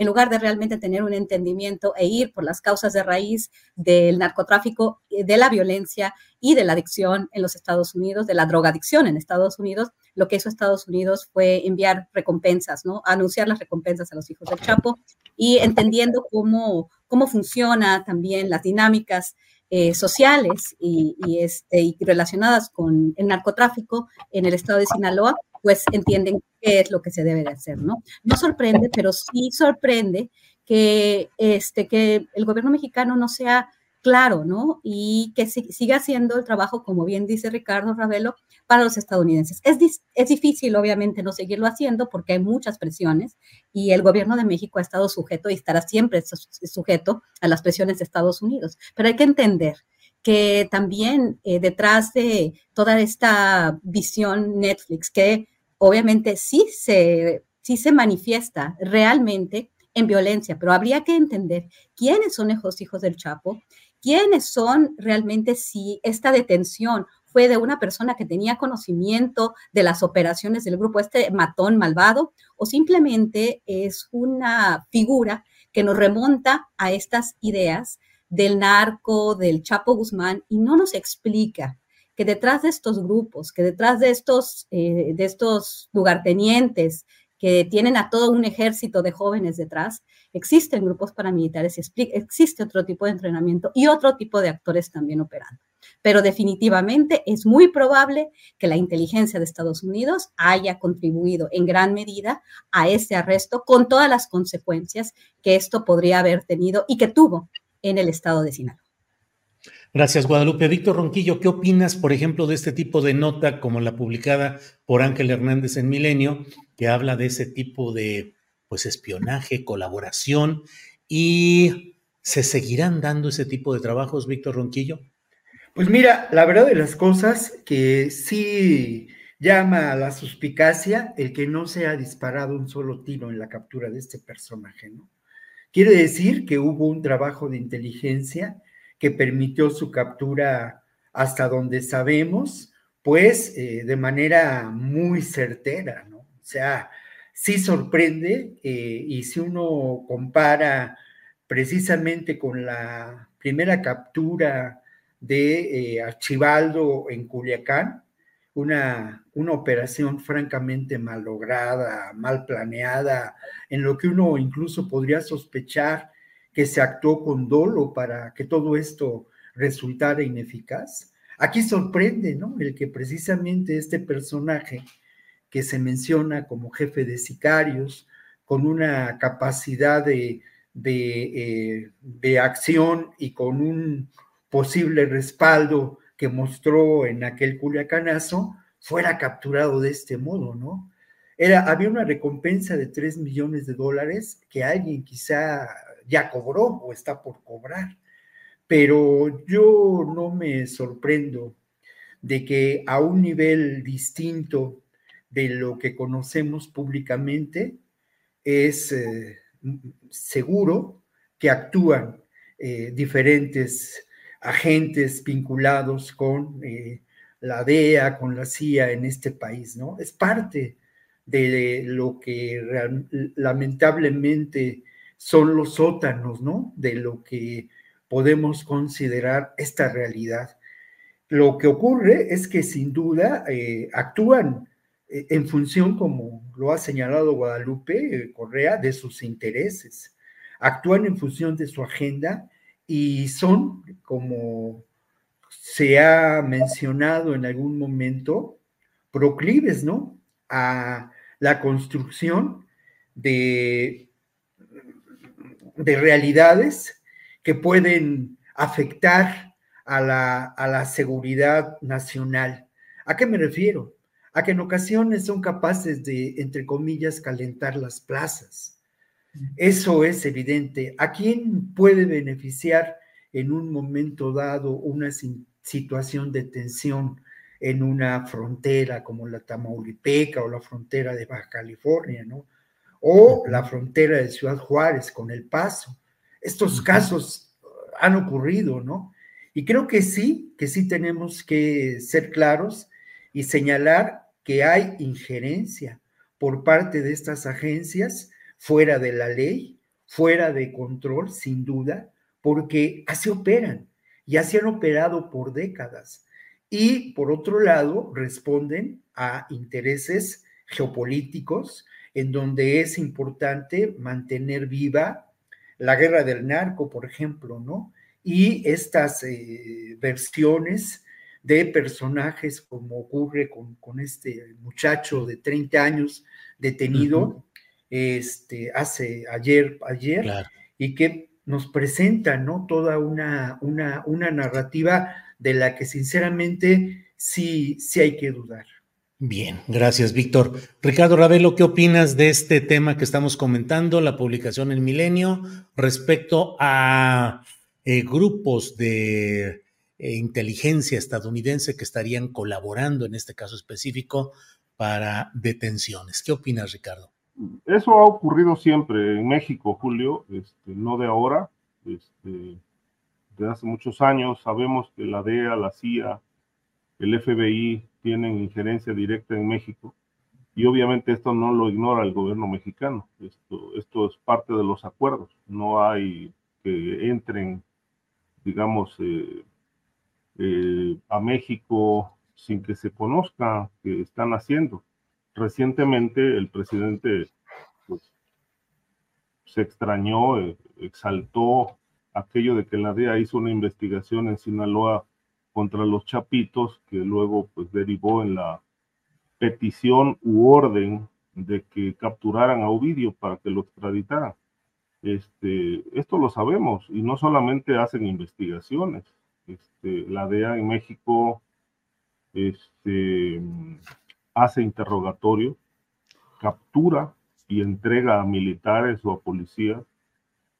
En lugar de realmente tener un entendimiento e ir por las causas de raíz del narcotráfico, eh, de la violencia y de la adicción en los Estados Unidos, de la drogadicción en Estados Unidos, lo que hizo Estados Unidos fue enviar recompensas, ¿no? Anunciar las recompensas a los hijos del Chapo y entendiendo cómo, cómo funciona también las dinámicas eh, sociales y, este, y relacionadas con el narcotráfico en el estado de Sinaloa, pues entienden qué es lo que se debe de hacer, ¿no? No sorprende, pero sí sorprende que, este, que el gobierno mexicano no sea claro, ¿no? Y que siga haciendo el trabajo, como bien dice Ricardo Ravelo, para los estadounidenses. Es, es difícil, obviamente, no seguirlo haciendo porque hay muchas presiones y el gobierno de México ha estado sujeto y estará siempre sujeto a las presiones de Estados Unidos. Pero hay que entender que también eh, detrás de toda esta visión Netflix, que obviamente sí se, sí se manifiesta realmente en violencia, pero habría que entender quiénes son esos hijos del Chapo, quiénes son realmente si esta detención fue de una persona que tenía conocimiento de las operaciones del grupo, este matón malvado, o simplemente es una figura que nos remonta a estas ideas del narco, del Chapo Guzmán, y no nos explica que detrás de estos grupos, que detrás de estos, eh, de estos lugartenientes que tienen a todo un ejército de jóvenes detrás, existen grupos paramilitares, existe otro tipo de entrenamiento y otro tipo de actores también operando. Pero definitivamente es muy probable que la inteligencia de Estados Unidos haya contribuido en gran medida a ese arresto con todas las consecuencias que esto podría haber tenido y que tuvo en el estado de Sinaloa. Gracias, Guadalupe. Víctor Ronquillo, ¿qué opinas, por ejemplo, de este tipo de nota como la publicada por Ángel Hernández en Milenio, que habla de ese tipo de pues espionaje, colaboración y se seguirán dando ese tipo de trabajos, Víctor Ronquillo? Pues mira, la verdad de las cosas que sí llama a la suspicacia el que no se ha disparado un solo tiro en la captura de este personaje, ¿no? Quiere decir que hubo un trabajo de inteligencia que permitió su captura hasta donde sabemos, pues eh, de manera muy certera, ¿no? O sea, sí sorprende eh, y si uno compara precisamente con la primera captura de eh, Archibaldo en Culiacán, una, una operación francamente mal lograda, mal planeada, en lo que uno incluso podría sospechar que se actuó con dolo para que todo esto resultara ineficaz. Aquí sorprende, ¿no? El que precisamente este personaje que se menciona como jefe de sicarios, con una capacidad de, de, eh, acción y con un posible respaldo que mostró en aquel culiacanazo, fuera capturado de este modo, ¿no? Era, había una recompensa de 3 millones de dólares que alguien quizá ya cobró o está por cobrar, pero yo no me sorprendo de que a un nivel distinto de lo que conocemos públicamente, es eh, seguro que actúan eh, diferentes agentes vinculados con eh, la DEA, con la CIA en este país, ¿no? Es parte de lo que lamentablemente son los sótanos, ¿no? De lo que podemos considerar esta realidad. Lo que ocurre es que sin duda actúan eh, en función, como lo ha señalado Guadalupe eh, Correa, de sus intereses. Actúan en función de su agenda y son, como se ha mencionado en algún momento, proclives, ¿no? A la construcción de, de realidades que pueden afectar a la, a la seguridad nacional. ¿A qué me refiero? a que en ocasiones son capaces de, entre comillas, calentar las plazas. Eso es evidente. ¿A quién puede beneficiar en un momento dado una situación de tensión en una frontera como la Tamaulipeca o la frontera de Baja California, ¿no? O la frontera de Ciudad Juárez con El Paso. Estos casos han ocurrido, ¿no? Y creo que sí, que sí tenemos que ser claros y señalar que hay injerencia por parte de estas agencias fuera de la ley, fuera de control, sin duda, porque así operan y así han operado por décadas. Y por otro lado, responden a intereses geopolíticos en donde es importante mantener viva la guerra del narco, por ejemplo, ¿no? Y estas eh, versiones de personajes como ocurre con, este muchacho de 30 años detenido este, hace ayer, ayer y que nos presenta ¿no? toda una, una, una narrativa de la que sinceramente sí, sí hay que dudar. Bien, gracias, Víctor. Ricardo Ravelo, ¿qué opinas de este tema que estamos comentando, la publicación en Milenio, respecto a eh, grupos de eh, inteligencia estadounidense que estarían colaborando en este caso específico para detenciones. ¿Qué opinas, Ricardo? Eso ha ocurrido siempre en México, Julio, este, no de ahora, este, de hace muchos años. Sabemos que la DEA, la CIA, el FBI tienen injerencia directa en México y obviamente esto no lo ignora el gobierno mexicano. Esto, esto es parte de los acuerdos. No hay que entren, digamos, eh, eh, a México sin que se conozca que están haciendo. Recientemente el presidente pues, se extrañó, eh, exaltó aquello de que la DEA hizo una investigación en Sinaloa contra los chapitos, que luego pues derivó en la petición u orden de que capturaran a Ovidio para que lo extraditaran. Este, esto lo sabemos y no solamente hacen investigaciones, este, la DEA en México este, hace interrogatorio, captura y entrega a militares o a policías,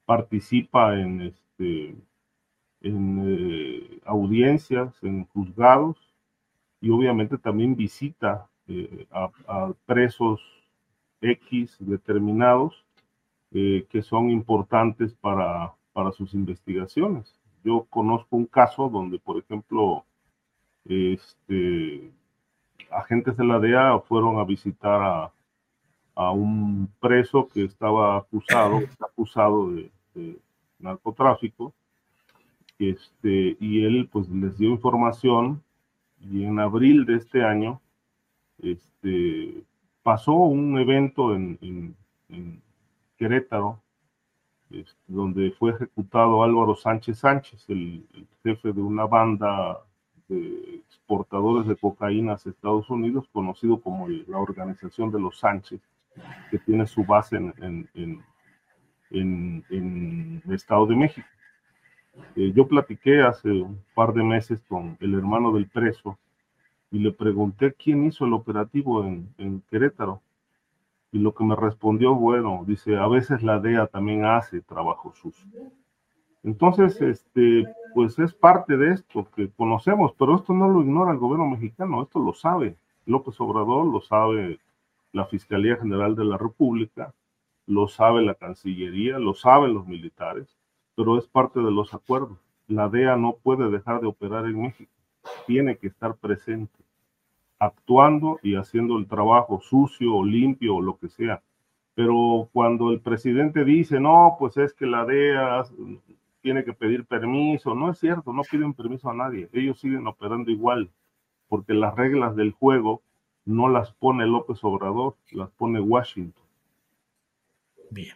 participa en, este, en eh, audiencias, en juzgados y obviamente también visita eh, a, presos X determinados eh, que son importantes para, para sus investigaciones. Yo conozco un caso donde, por ejemplo, este, agentes de la DEA fueron a visitar a, a un preso que estaba acusado, acusado de, narcotráfico, este, y él pues les dio información y en abril de este año este, pasó un evento en, Querétaro, este, donde fue ejecutado Álvaro Sánchez Sánchez, el, jefe de una banda de exportadores de cocaína a Estados Unidos, conocido como la Organización de los Sánchez, que tiene su base en, en, el Estado de México. Eh, yo platiqué hace un par de meses con el hermano del preso y le pregunté quién hizo el operativo en, Querétaro. Y lo que me respondió, bueno, dice, a veces la DEA también hace trabajo sucio. Entonces, este, pues es parte de esto que conocemos, pero esto no lo ignora el gobierno mexicano, esto lo sabe López Obrador, lo sabe la Fiscalía General de la República, lo sabe la Cancillería, lo saben los militares, pero es parte de los acuerdos. La DEA no puede dejar de operar en México, tiene que estar presente, actuando y haciendo el trabajo sucio o limpio o lo que sea. Pero cuando el presidente dice, no, pues es que la DEA tiene que pedir permiso, no es cierto, no piden permiso a nadie, ellos siguen operando igual, porque las reglas del juego no las pone López Obrador, las pone Washington. Bien,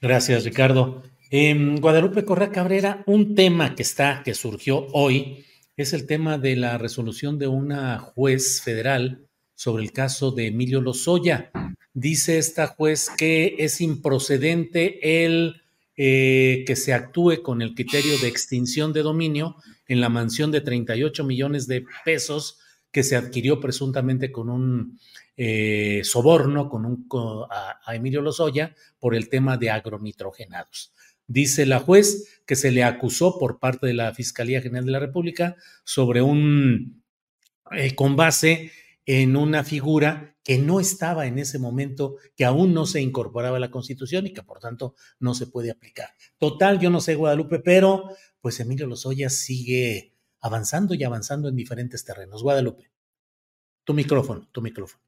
gracias Ricardo. En Guadalupe Correa Cabrera, un tema que está, que surgió hoy, es el tema de la resolución de una juez federal sobre el caso de Emilio Lozoya. Dice esta juez que es improcedente el eh, que se actúe con el criterio de extinción de dominio en la mansión de 38 millones de pesos que se adquirió presuntamente con un eh, soborno con un, a, Emilio Lozoya por el tema de agronitrogenados. Dice la juez que se le acusó por parte de la Fiscalía General de la República sobre un, eh, con base en una figura que no estaba en ese momento, que aún no se incorporaba a la Constitución y que por tanto no se puede aplicar. Total, yo no sé Guadalupe, pero pues Emilio Lozoya sigue avanzando y avanzando en diferentes terrenos. Guadalupe, tu micrófono, tu micrófono.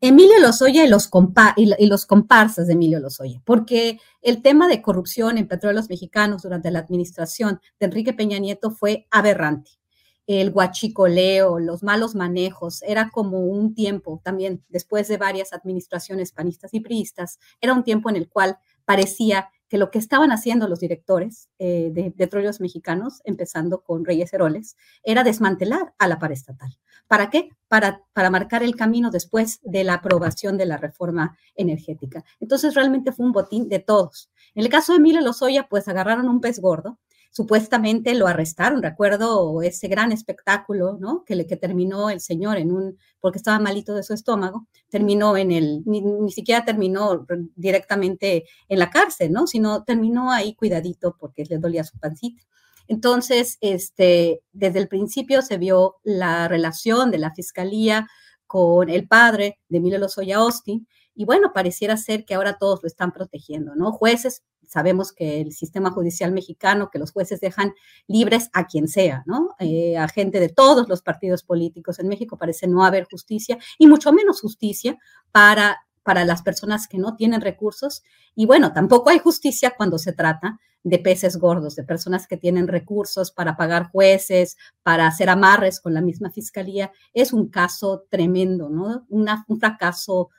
Emilio Lozoya y los, y los comparsas de Emilio Lozoya, porque el tema de corrupción en petróleos mexicanos durante la administración de Enrique Peña Nieto fue aberrante. El guachicoleo, los malos manejos, era como un tiempo también, después de varias administraciones panistas y priistas, era un tiempo en el cual parecía que lo que estaban haciendo los directores eh, de petróleos mexicanos, empezando con Reyes Heroles, era desmantelar a la paraestatal. ¿Para qué? Para, para marcar el camino después de la aprobación de la reforma energética. Entonces, realmente fue un botín de todos. En el caso de Emilio Lozoya, pues agarraron un pez gordo supuestamente lo arrestaron, recuerdo ese gran espectáculo, ¿no? Que, le, que terminó el señor en un, porque estaba malito de su estómago, terminó en el, ni, siquiera terminó directamente en la cárcel, ¿no? Sino terminó ahí cuidadito porque le dolía su pancita. Entonces, este, desde el principio se vio la relación de la fiscalía con el padre de Emilio Lozoya Austin, y bueno, pareciera ser que ahora todos lo están protegiendo, ¿no? Jueces sabemos que el sistema judicial mexicano, que los jueces dejan libres a quien sea, ¿no? Eh, a gente de todos los partidos políticos. En México parece no haber justicia y mucho menos justicia para, para las personas que no tienen recursos. Y bueno, tampoco hay justicia cuando se trata de peces gordos, de personas que tienen recursos para pagar jueces, para hacer amarres con la misma fiscalía. Es un caso tremendo, ¿no? un fracaso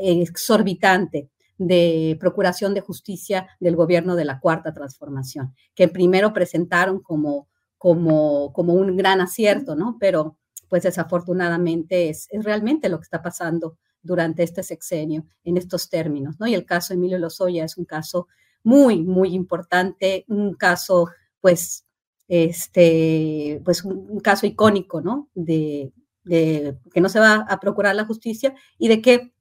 exorbitante de Procuración de Justicia del gobierno de la Cuarta Transformación, que primero presentaron como, como, como un gran acierto, ¿no? Pero pues desafortunadamente es, es, realmente lo que está pasando durante este sexenio en estos términos, ¿no? Y el caso Emilio Lozoya es un caso muy, muy importante, un caso, pues, este, pues un, caso icónico, ¿no? De, de que no se va a procurar la justicia y de que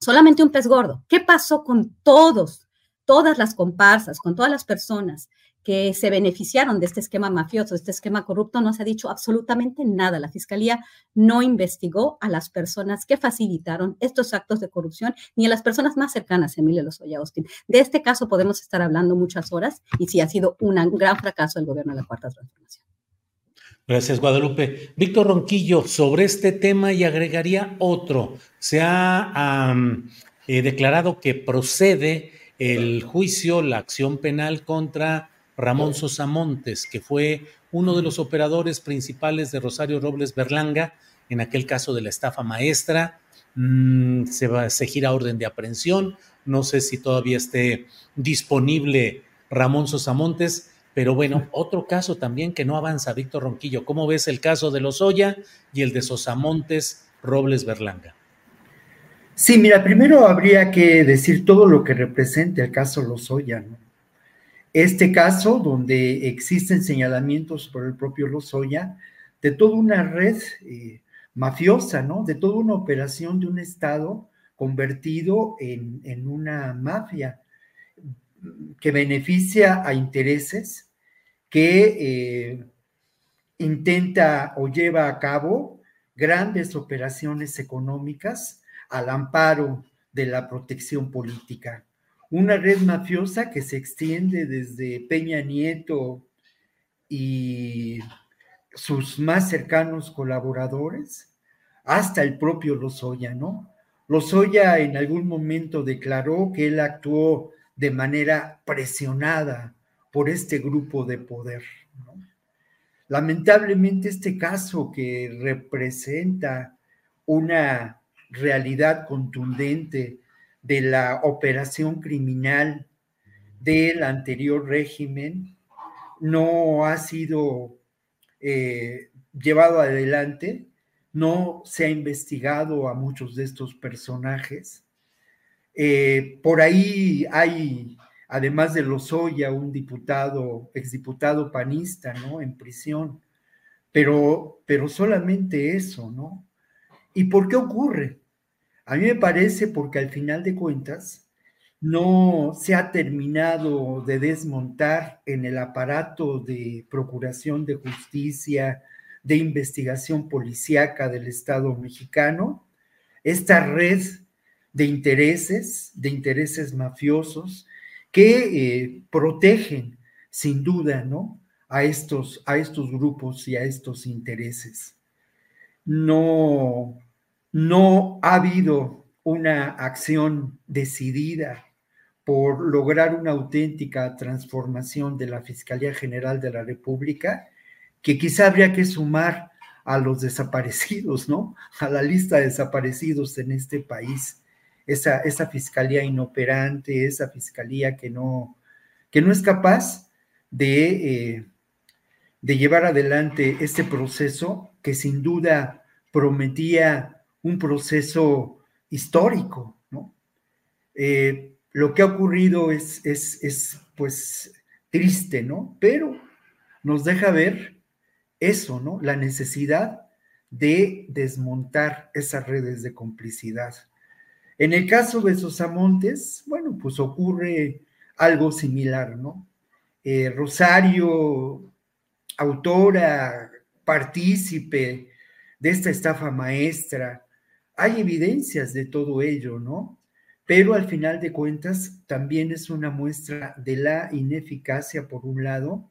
solamente un pez gordo. ¿Qué pasó con todos, todas las comparsas, con todas las personas que se beneficiaron de este esquema mafioso, de este esquema corrupto? No se ha dicho absolutamente nada. La Fiscalía no investigó a las personas que facilitaron estos actos de corrupción ni a las personas más cercanas a Emilio Lozoya Austin. De este caso podemos estar hablando muchas horas y sí ha sido un gran fracaso del gobierno de la Cuarta Transformación. Gracias, Guadalupe. Víctor Ronquillo, sobre este tema y agregaría otro. Se ha eh, declarado que procede el juicio, la acción penal contra Ramón Sosamontes, que fue uno de los operadores principales de Rosario Robles Berlanga, en aquel caso de la estafa maestra. Mm, se, va, se gira orden de aprehensión. No sé si todavía esté disponible Ramón Sosamontes, pero bueno, otro caso también que no avanza, Víctor Ronquillo. ¿Cómo ves el caso de Lozoya y el de Sosamontes Robles Berlanga? Sí, mira, primero habría que decir todo lo que representa el caso Lozoya, ¿no? Este caso, donde existen señalamientos por el propio Lozoya, de toda una red eh, mafiosa, ¿no? De toda una operación de un Estado convertido en, en una mafia que beneficia a intereses, que eh, intenta o lleva a cabo grandes operaciones económicas al amparo de la protección política. Una red mafiosa que se extiende desde Peña Nieto y sus más cercanos colaboradores hasta el propio Lozoya, ¿no? Lozoya en algún momento declaró que él actuó de manera presionada por este grupo de poder. Lamentablemente este caso que representa una realidad contundente de la operación criminal del anterior régimen no ha sido eh, llevado adelante, no se ha investigado a muchos de estos personajes eh, por ahí hay, además de Lozoya, un diputado, exdiputado panista, ¿no? En prisión. Pero, pero solamente eso, ¿no? ¿Y por qué ocurre? A mí me parece porque al final de cuentas no se ha terminado de desmontar en el aparato de procuración de justicia, de investigación policíaca del Estado mexicano, esta red de intereses, de intereses mafiosos que eh, protegen sin duda, ¿no? A estos, a estos grupos y a estos intereses. No, no ha habido una acción decidida por lograr una auténtica transformación de la Fiscalía General de la República, que quizá habría que sumar a los desaparecidos, ¿no? A la lista de desaparecidos en este país esa, esa fiscalía inoperante, esa fiscalía que no, que no es capaz de, eh, de llevar adelante este proceso que sin duda prometía un proceso histórico, ¿no? Eh, lo que ha ocurrido es, es, es, pues, triste, ¿no? Pero nos deja ver eso, ¿no? La necesidad de desmontar esas redes de complicidad. En el caso de Sosamontes, bueno, pues ocurre algo similar, ¿no? Eh, Rosario, autora, partícipe de esta estafa maestra, hay evidencias de todo ello, ¿no? Pero al final de cuentas también es una muestra de la ineficacia, por un lado,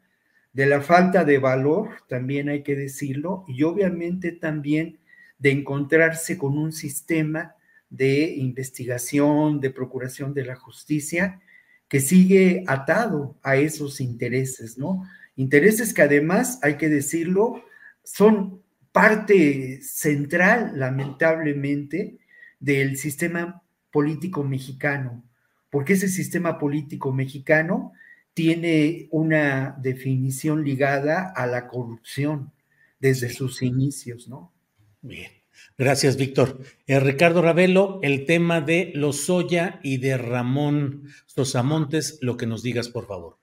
de la falta de valor, también hay que decirlo, y obviamente también de encontrarse con un sistema de investigación, de procuración de la justicia, que sigue atado a esos intereses, ¿no? Intereses que además, hay que decirlo, son parte central, lamentablemente, del sistema político mexicano, porque ese sistema político mexicano tiene una definición ligada a la corrupción desde sus inicios, ¿no? Bien. Gracias, Víctor. Eh, Ricardo Ravelo, el tema de Lozoya y de Ramón Sosamontes, lo que nos digas, por favor.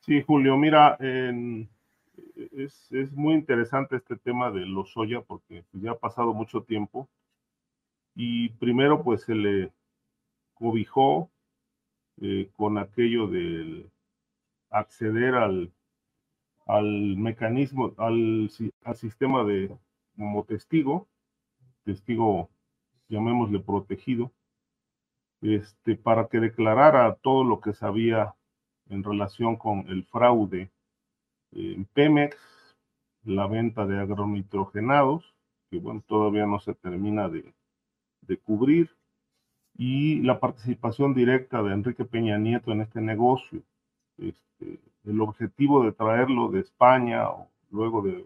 Sí, Julio, mira, es, muy interesante este tema de Lozoya porque ya ha pasado mucho tiempo y primero pues se le cobijó eh, con aquello de acceder al, al mecanismo, al, al sistema de como testigo testigo, llamémosle protegido, este, para que declarara todo lo que sabía en relación con el fraude en Pemex, la venta de agronitrogenados, que bueno, todavía no se termina de, de cubrir, y la participación directa de Enrique Peña Nieto en este negocio. Este, el objetivo de traerlo de España o luego de,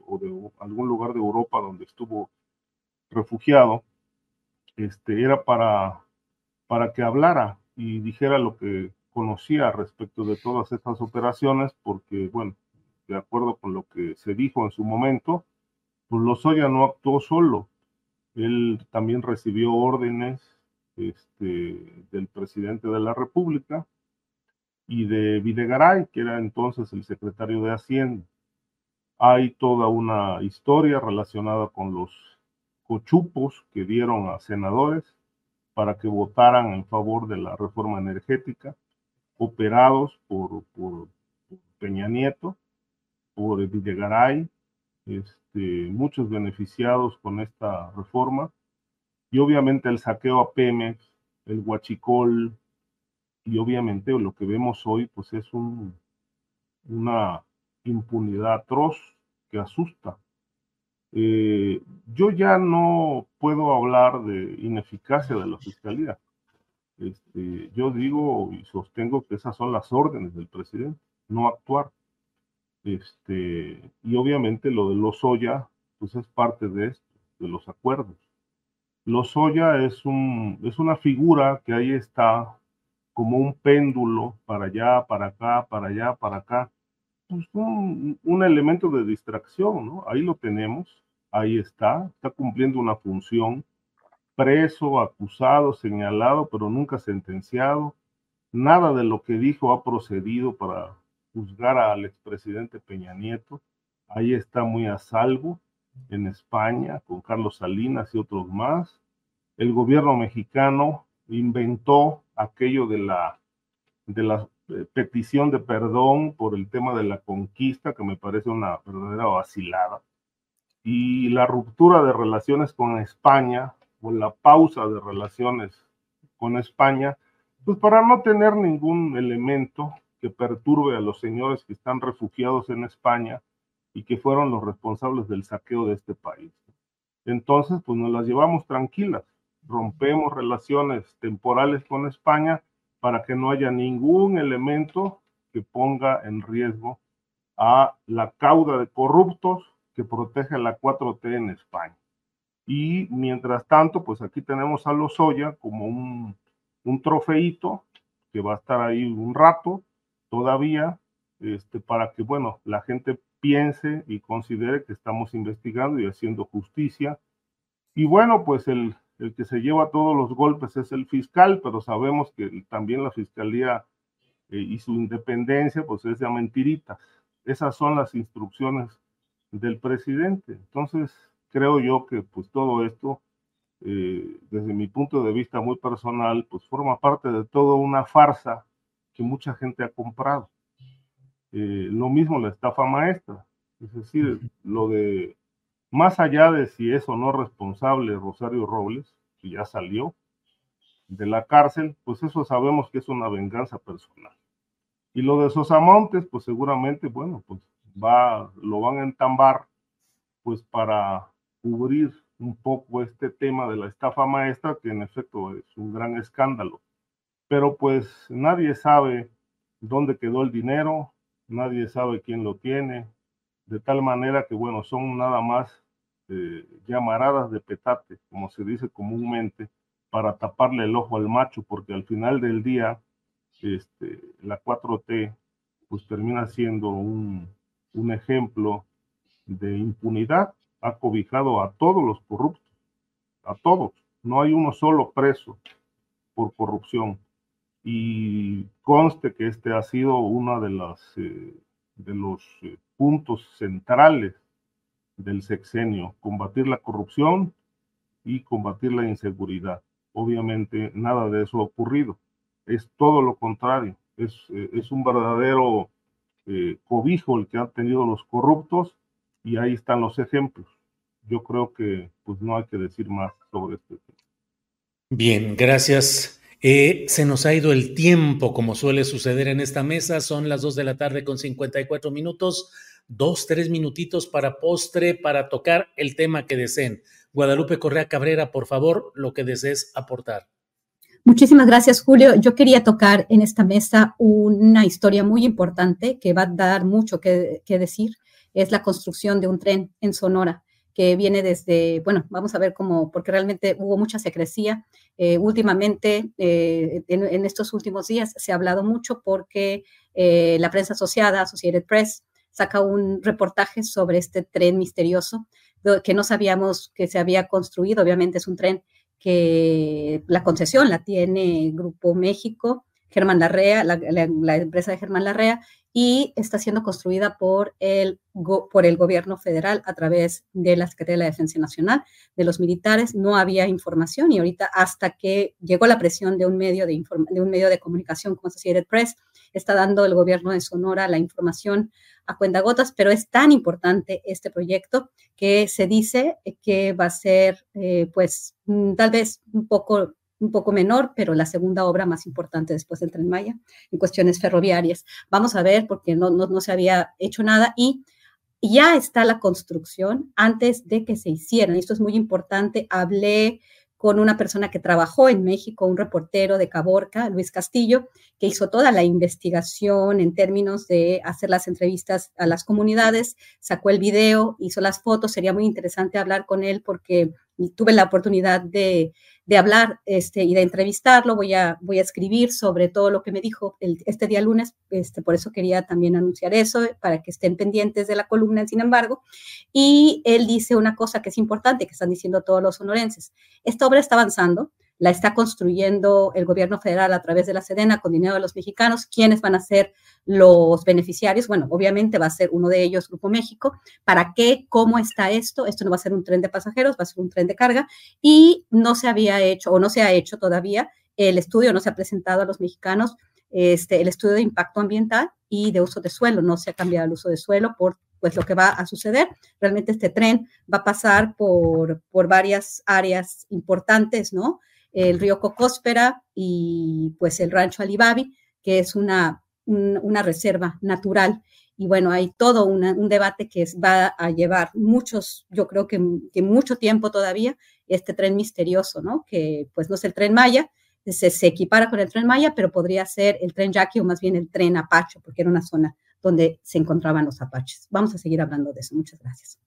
algún lugar de Europa donde estuvo refugiado, este, era para, para que hablara y dijera lo que conocía respecto de todas estas operaciones, porque, bueno, de acuerdo con lo que se dijo en su momento, pues Lozoya no actuó solo. Él también recibió órdenes este, del presidente de la República y de Videgaray, que era entonces el secretario de Hacienda. Hay toda una historia relacionada con los cochupos que dieron a senadores para que votaran en favor de la reforma energética, operados por, por, Peña Nieto, por Videgaray, este, muchos beneficiados con esta reforma, y obviamente el saqueo a Pemex, el huachicol, y obviamente lo que vemos hoy, pues es un, una impunidad atroz que asusta. Eh, yo ya no puedo hablar de ineficacia de la fiscalía. Este, yo digo y sostengo que esas son las órdenes del presidente, no actuar. Este, y obviamente lo de Lozoya, pues es parte de esto, de los acuerdos. Lozoya es, un, es una figura que ahí está como un péndulo para allá, para acá, para allá, para acá. Pues un, un elemento de distracción, ¿no? Ahí lo tenemos, ahí está, está cumpliendo una función, preso, acusado, señalado, pero nunca sentenciado. Nada de lo que dijo ha procedido para juzgar al expresidente Peña Nieto. Ahí está muy a salvo en España con Carlos Salinas y otros más. El gobierno mexicano inventó aquello de la, de la eh, petición de perdón por el tema de la conquista, que me parece una verdadera vacilada, y la ruptura de relaciones con España, o la pausa de relaciones con España, pues para no tener ningún elemento que perturbe a los señores que están refugiados en España y que fueron los responsables del saqueo de este país. Entonces, pues nos las llevamos tranquilas, rompemos relaciones temporales con España para que no haya ningún elemento que ponga en riesgo a la cauda de corruptos que protege la 4T en España. Y mientras tanto, pues aquí tenemos a Lozoya como un, un trofeito que va a estar ahí un rato todavía, este, para que, bueno, la gente piense y considere que estamos investigando y haciendo justicia. Y bueno, pues el, el que se lleva todos los golpes es el fiscal, pero sabemos que también la fiscalía eh, y su independencia, pues es de mentiritas. Esas son las instrucciones del presidente. Entonces, creo yo que pues todo esto, eh, desde mi punto de vista muy personal, pues forma parte de toda una farsa que mucha gente ha comprado. Eh, lo mismo la estafa maestra, es decir, lo de más allá de si es o no responsable Rosario Robles, que ya salió de la cárcel, pues eso sabemos que es una venganza personal. Y lo de Sosamontes, pues seguramente, bueno, pues va, lo van a entambar, pues para cubrir un poco este tema de la estafa maestra, que en efecto es un gran escándalo. Pero pues nadie sabe dónde quedó el dinero, nadie sabe quién lo tiene, de tal manera que, bueno, son nada más eh, llamaradas de petate, como se dice comúnmente, para taparle el ojo al macho, porque al final del día, este, la 4T, pues termina siendo un, un ejemplo de impunidad, ha cobijado a todos los corruptos, a todos, no hay uno solo preso por corrupción. Y conste que este ha sido uno de, las, eh, de los eh, puntos centrales del sexenio, combatir la corrupción y combatir la inseguridad. Obviamente nada de eso ha ocurrido, es todo lo contrario, es, eh, es un verdadero eh, cobijo el que han tenido los corruptos y ahí están los ejemplos. Yo creo que pues no hay que decir más sobre este tema. Bien, gracias. Eh, se nos ha ido el tiempo, como suele suceder en esta mesa. Son las dos de la tarde con 54 minutos. dos, tres minutitos para postre, para tocar el tema que deseen. Guadalupe Correa Cabrera, por favor, lo que desees aportar. Muchísimas gracias, Julio. Yo quería tocar en esta mesa una historia muy importante que va a dar mucho que, decir. Es la construcción de un tren en Sonora que viene desde, bueno, vamos a ver cómo, porque realmente hubo mucha secrecía. Eh, últimamente, eh, en, estos últimos días, se ha hablado mucho porque eh, la prensa asociada, Associated Press, saca un reportaje sobre este tren misterioso que no sabíamos que se había construido. Obviamente es un tren que la concesión la tiene Grupo México, Germán Larrea, la, empresa de Germán Larrea, y está siendo construida por el, por el gobierno federal a través de la Secretaría de la Defensa Nacional, de los militares. No había información y ahorita hasta que llegó la presión de un medio de, de un medio de comunicación como Associated Press, está dando el gobierno de Sonora la información a cuentagotas, pero es tan importante este proyecto que se dice que va a ser, eh, pues, mm, tal vez un poco un poco menor, pero la segunda obra más importante después del Tren Maya en cuestiones ferroviarias. Vamos a ver, porque no, no, no se había hecho nada y ya está la construcción antes de que se hicieran. Esto es muy importante. Hablé con una persona que trabajó en México, un reportero de Caborca, Luis Castillo, que hizo toda la investigación en términos de hacer las entrevistas a las comunidades, sacó el video, hizo las fotos. Sería muy interesante hablar con él porque tuve la oportunidad de, de hablar este, y de entrevistarlo. Voy a, voy a escribir sobre todo lo que me dijo este día lunes, este, por eso quería también anunciar eso, para que estén pendientes de la columna, sin embargo. Y él dice una cosa que es importante, que están diciendo todos los sonorenses. Esta obra está avanzando, la está construyendo el gobierno federal a través de la Sedena con dinero de los mexicanos. ¿Quiénes van a ser los beneficiarios? Bueno, obviamente va a ser uno de ellos, Grupo México. ¿Para qué? ¿Cómo está esto? Esto no va a ser un tren de pasajeros, va a ser un tren de carga y no se había hecho o no se ha hecho todavía el estudio, no se ha presentado a los mexicanos este, el estudio de impacto ambiental y de uso de suelo. No se ha cambiado el uso de suelo por pues lo que va a suceder. Realmente este tren va a pasar por, por varias áreas importantes, ¿no? El río Cocóspera y pues el rancho Alibabi, que es una, una reserva natural. Y bueno, hay todo un debate que va a llevar muchos, yo creo que, mucho tiempo todavía, este tren misterioso, ¿no? Que pues no es el tren Maya, se, se, equipara con el tren Maya, pero podría ser el tren Jackie o más bien el tren Apache, porque era una zona donde se encontraban los apaches. Vamos a seguir hablando de eso. Muchas gracias.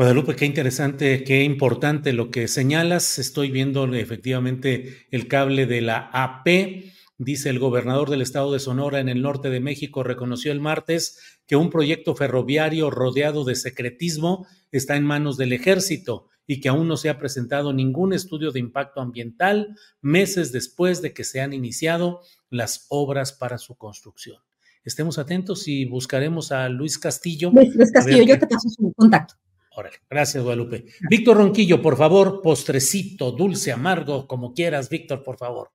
Guadalupe, qué interesante, qué importante lo que señalas. Estoy viendo efectivamente el cable de la AP. Dice el gobernador del estado de Sonora en el norte de México reconoció el martes que un proyecto ferroviario rodeado de secretismo está en manos del ejército y que aún no se ha presentado ningún estudio de impacto ambiental meses después de que se han iniciado las obras para su construcción. Estemos atentos y buscaremos a Luis Castillo. Luis, Castillo, yo te paso su contacto. Órale, gracias, Guadalupe. Víctor Ronquillo, por favor, postrecito, dulce, amargo, como quieras, Víctor, por favor.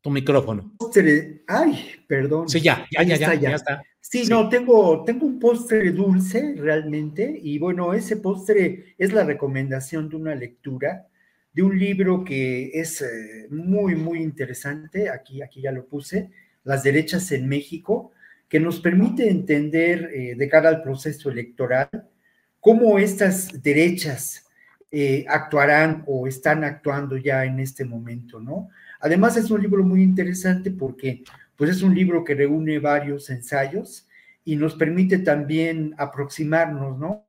Tu micrófono. Postre, ay, perdón. Sí, ya, ya, ya, ya, ya, está. Sí, no, tengo, tengo un postre dulce realmente, y bueno, ese postre es la recomendación de una lectura de un libro que es eh, muy, muy interesante, aquí, aquí ya lo puse, Las derechas en México, que nos permite entender eh, de cara al proceso electoral cómo estas derechas eh, actuarán o están actuando ya en este momento, ¿no? Además es un libro muy interesante porque pues es un libro que reúne varios ensayos y nos permite también aproximarnos, ¿no?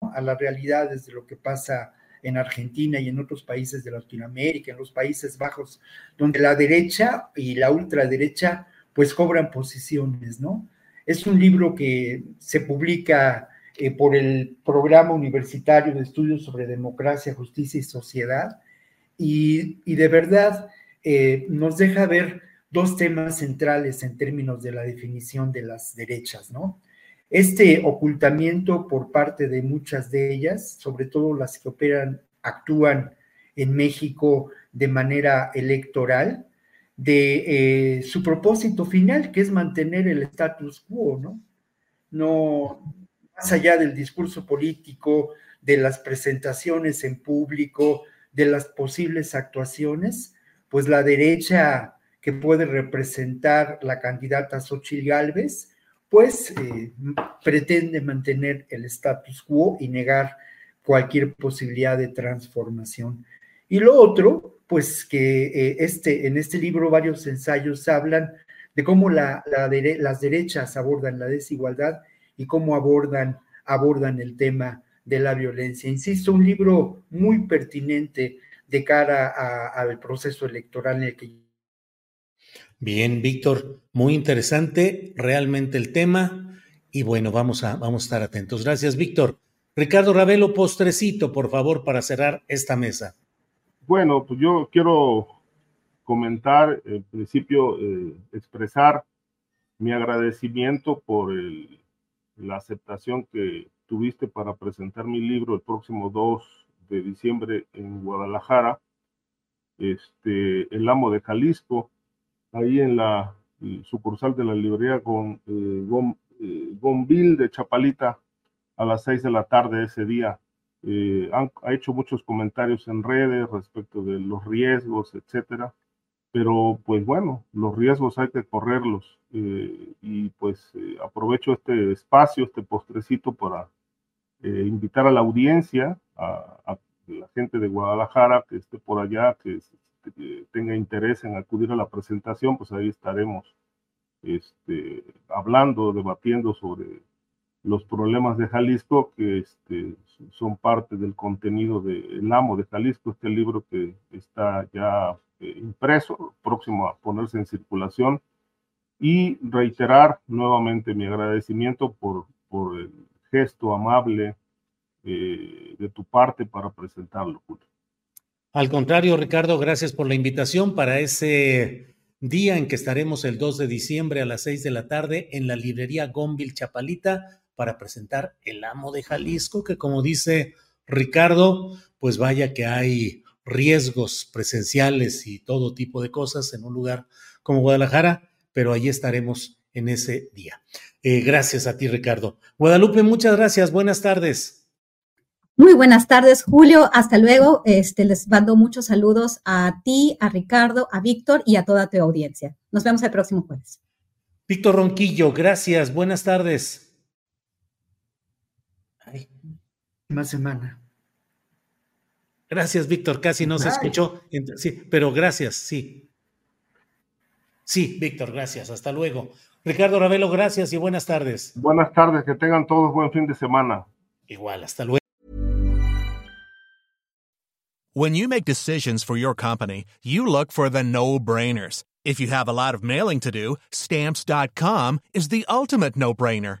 A las realidades de lo que pasa en Argentina y en otros países de Latinoamérica, en los Países Bajos, donde la derecha y la ultraderecha pues cobran posiciones, ¿no? Es un libro que se publica eh, por el Programa Universitario de Estudios sobre Democracia, Justicia y Sociedad, y, de verdad eh, nos deja ver dos temas centrales en términos de la definición de las derechas, ¿no? Este ocultamiento por parte de muchas de ellas, sobre todo las que operan, actúan en México de manera electoral, de eh, su propósito final, que es mantener el status quo, ¿no? No, más allá del discurso político, de las presentaciones en público, de las posibles actuaciones, pues la derecha que puede representar la candidata Xochitl Gálvez pues eh, pretende mantener el status quo y negar cualquier posibilidad de transformación. Y lo otro, pues que eh, este, en este libro varios ensayos hablan de cómo la, las derechas abordan la desigualdad y cómo abordan, abordan el tema de la violencia. Insisto, un libro muy pertinente de cara al proceso electoral en el que... Bien, Víctor, muy interesante realmente el tema y bueno, vamos a, vamos a estar atentos. Gracias, Víctor. Ricardo Ravelo, postrecito, por favor, para cerrar esta mesa. Bueno, pues yo quiero comentar, en principio, eh, expresar mi agradecimiento por la aceptación que tuviste para presentar mi libro el próximo 2 de diciembre en Guadalajara, este, El Amo de Jalisco, ahí en la sucursal de la librería con eh, Gonville de Chapalita a las 6 de la tarde ese día. Eh, ha hecho muchos comentarios en redes respecto de los riesgos, etcétera, pero pues bueno, los riesgos hay que correrlos eh, y pues eh, aprovecho este espacio, este postrecito para eh, invitar a la audiencia, a, la gente de Guadalajara que esté por allá, que, tenga interés en acudir a la presentación, pues ahí estaremos este, hablando, debatiendo sobre los problemas de Jalisco, que este, son parte del contenido de El Amo de Jalisco, este libro que está ya impreso, próximo a ponerse en circulación, y reiterar nuevamente mi agradecimiento por, por el gesto amable eh, de tu parte para presentarlo, Al contrario, Ricardo, gracias por la invitación para ese día en que estaremos el 2 de diciembre a las 6 de la tarde en la librería Gonville Chapalita para presentar El Amo de Jalisco, que como dice Ricardo, pues vaya que hay riesgos presenciales y todo tipo de cosas en un lugar como Guadalajara, pero ahí estaremos en ese día. Eh, gracias a ti, Ricardo. Guadalupe, muchas gracias. Buenas tardes. Muy buenas tardes, Julio. Hasta luego. Este, les mando muchos saludos a ti, a Ricardo, a Víctor y a toda tu audiencia. Nos vemos el próximo jueves. Víctor Ronquillo, gracias. Buenas tardes. Más semana. Gracias, Víctor. Casi no se escuchó. Sí, pero gracias, sí. Sí, Víctor, gracias. Hasta luego. Ricardo Ravelo, gracias y buenas tardes. Buenas tardes, que tengan todos buen fin de semana. Igual, hasta luego. When you make decisions for your company, you look for the no-brainers. If you have a lot of mailing to do, stamps.com is the ultimate no-brainer.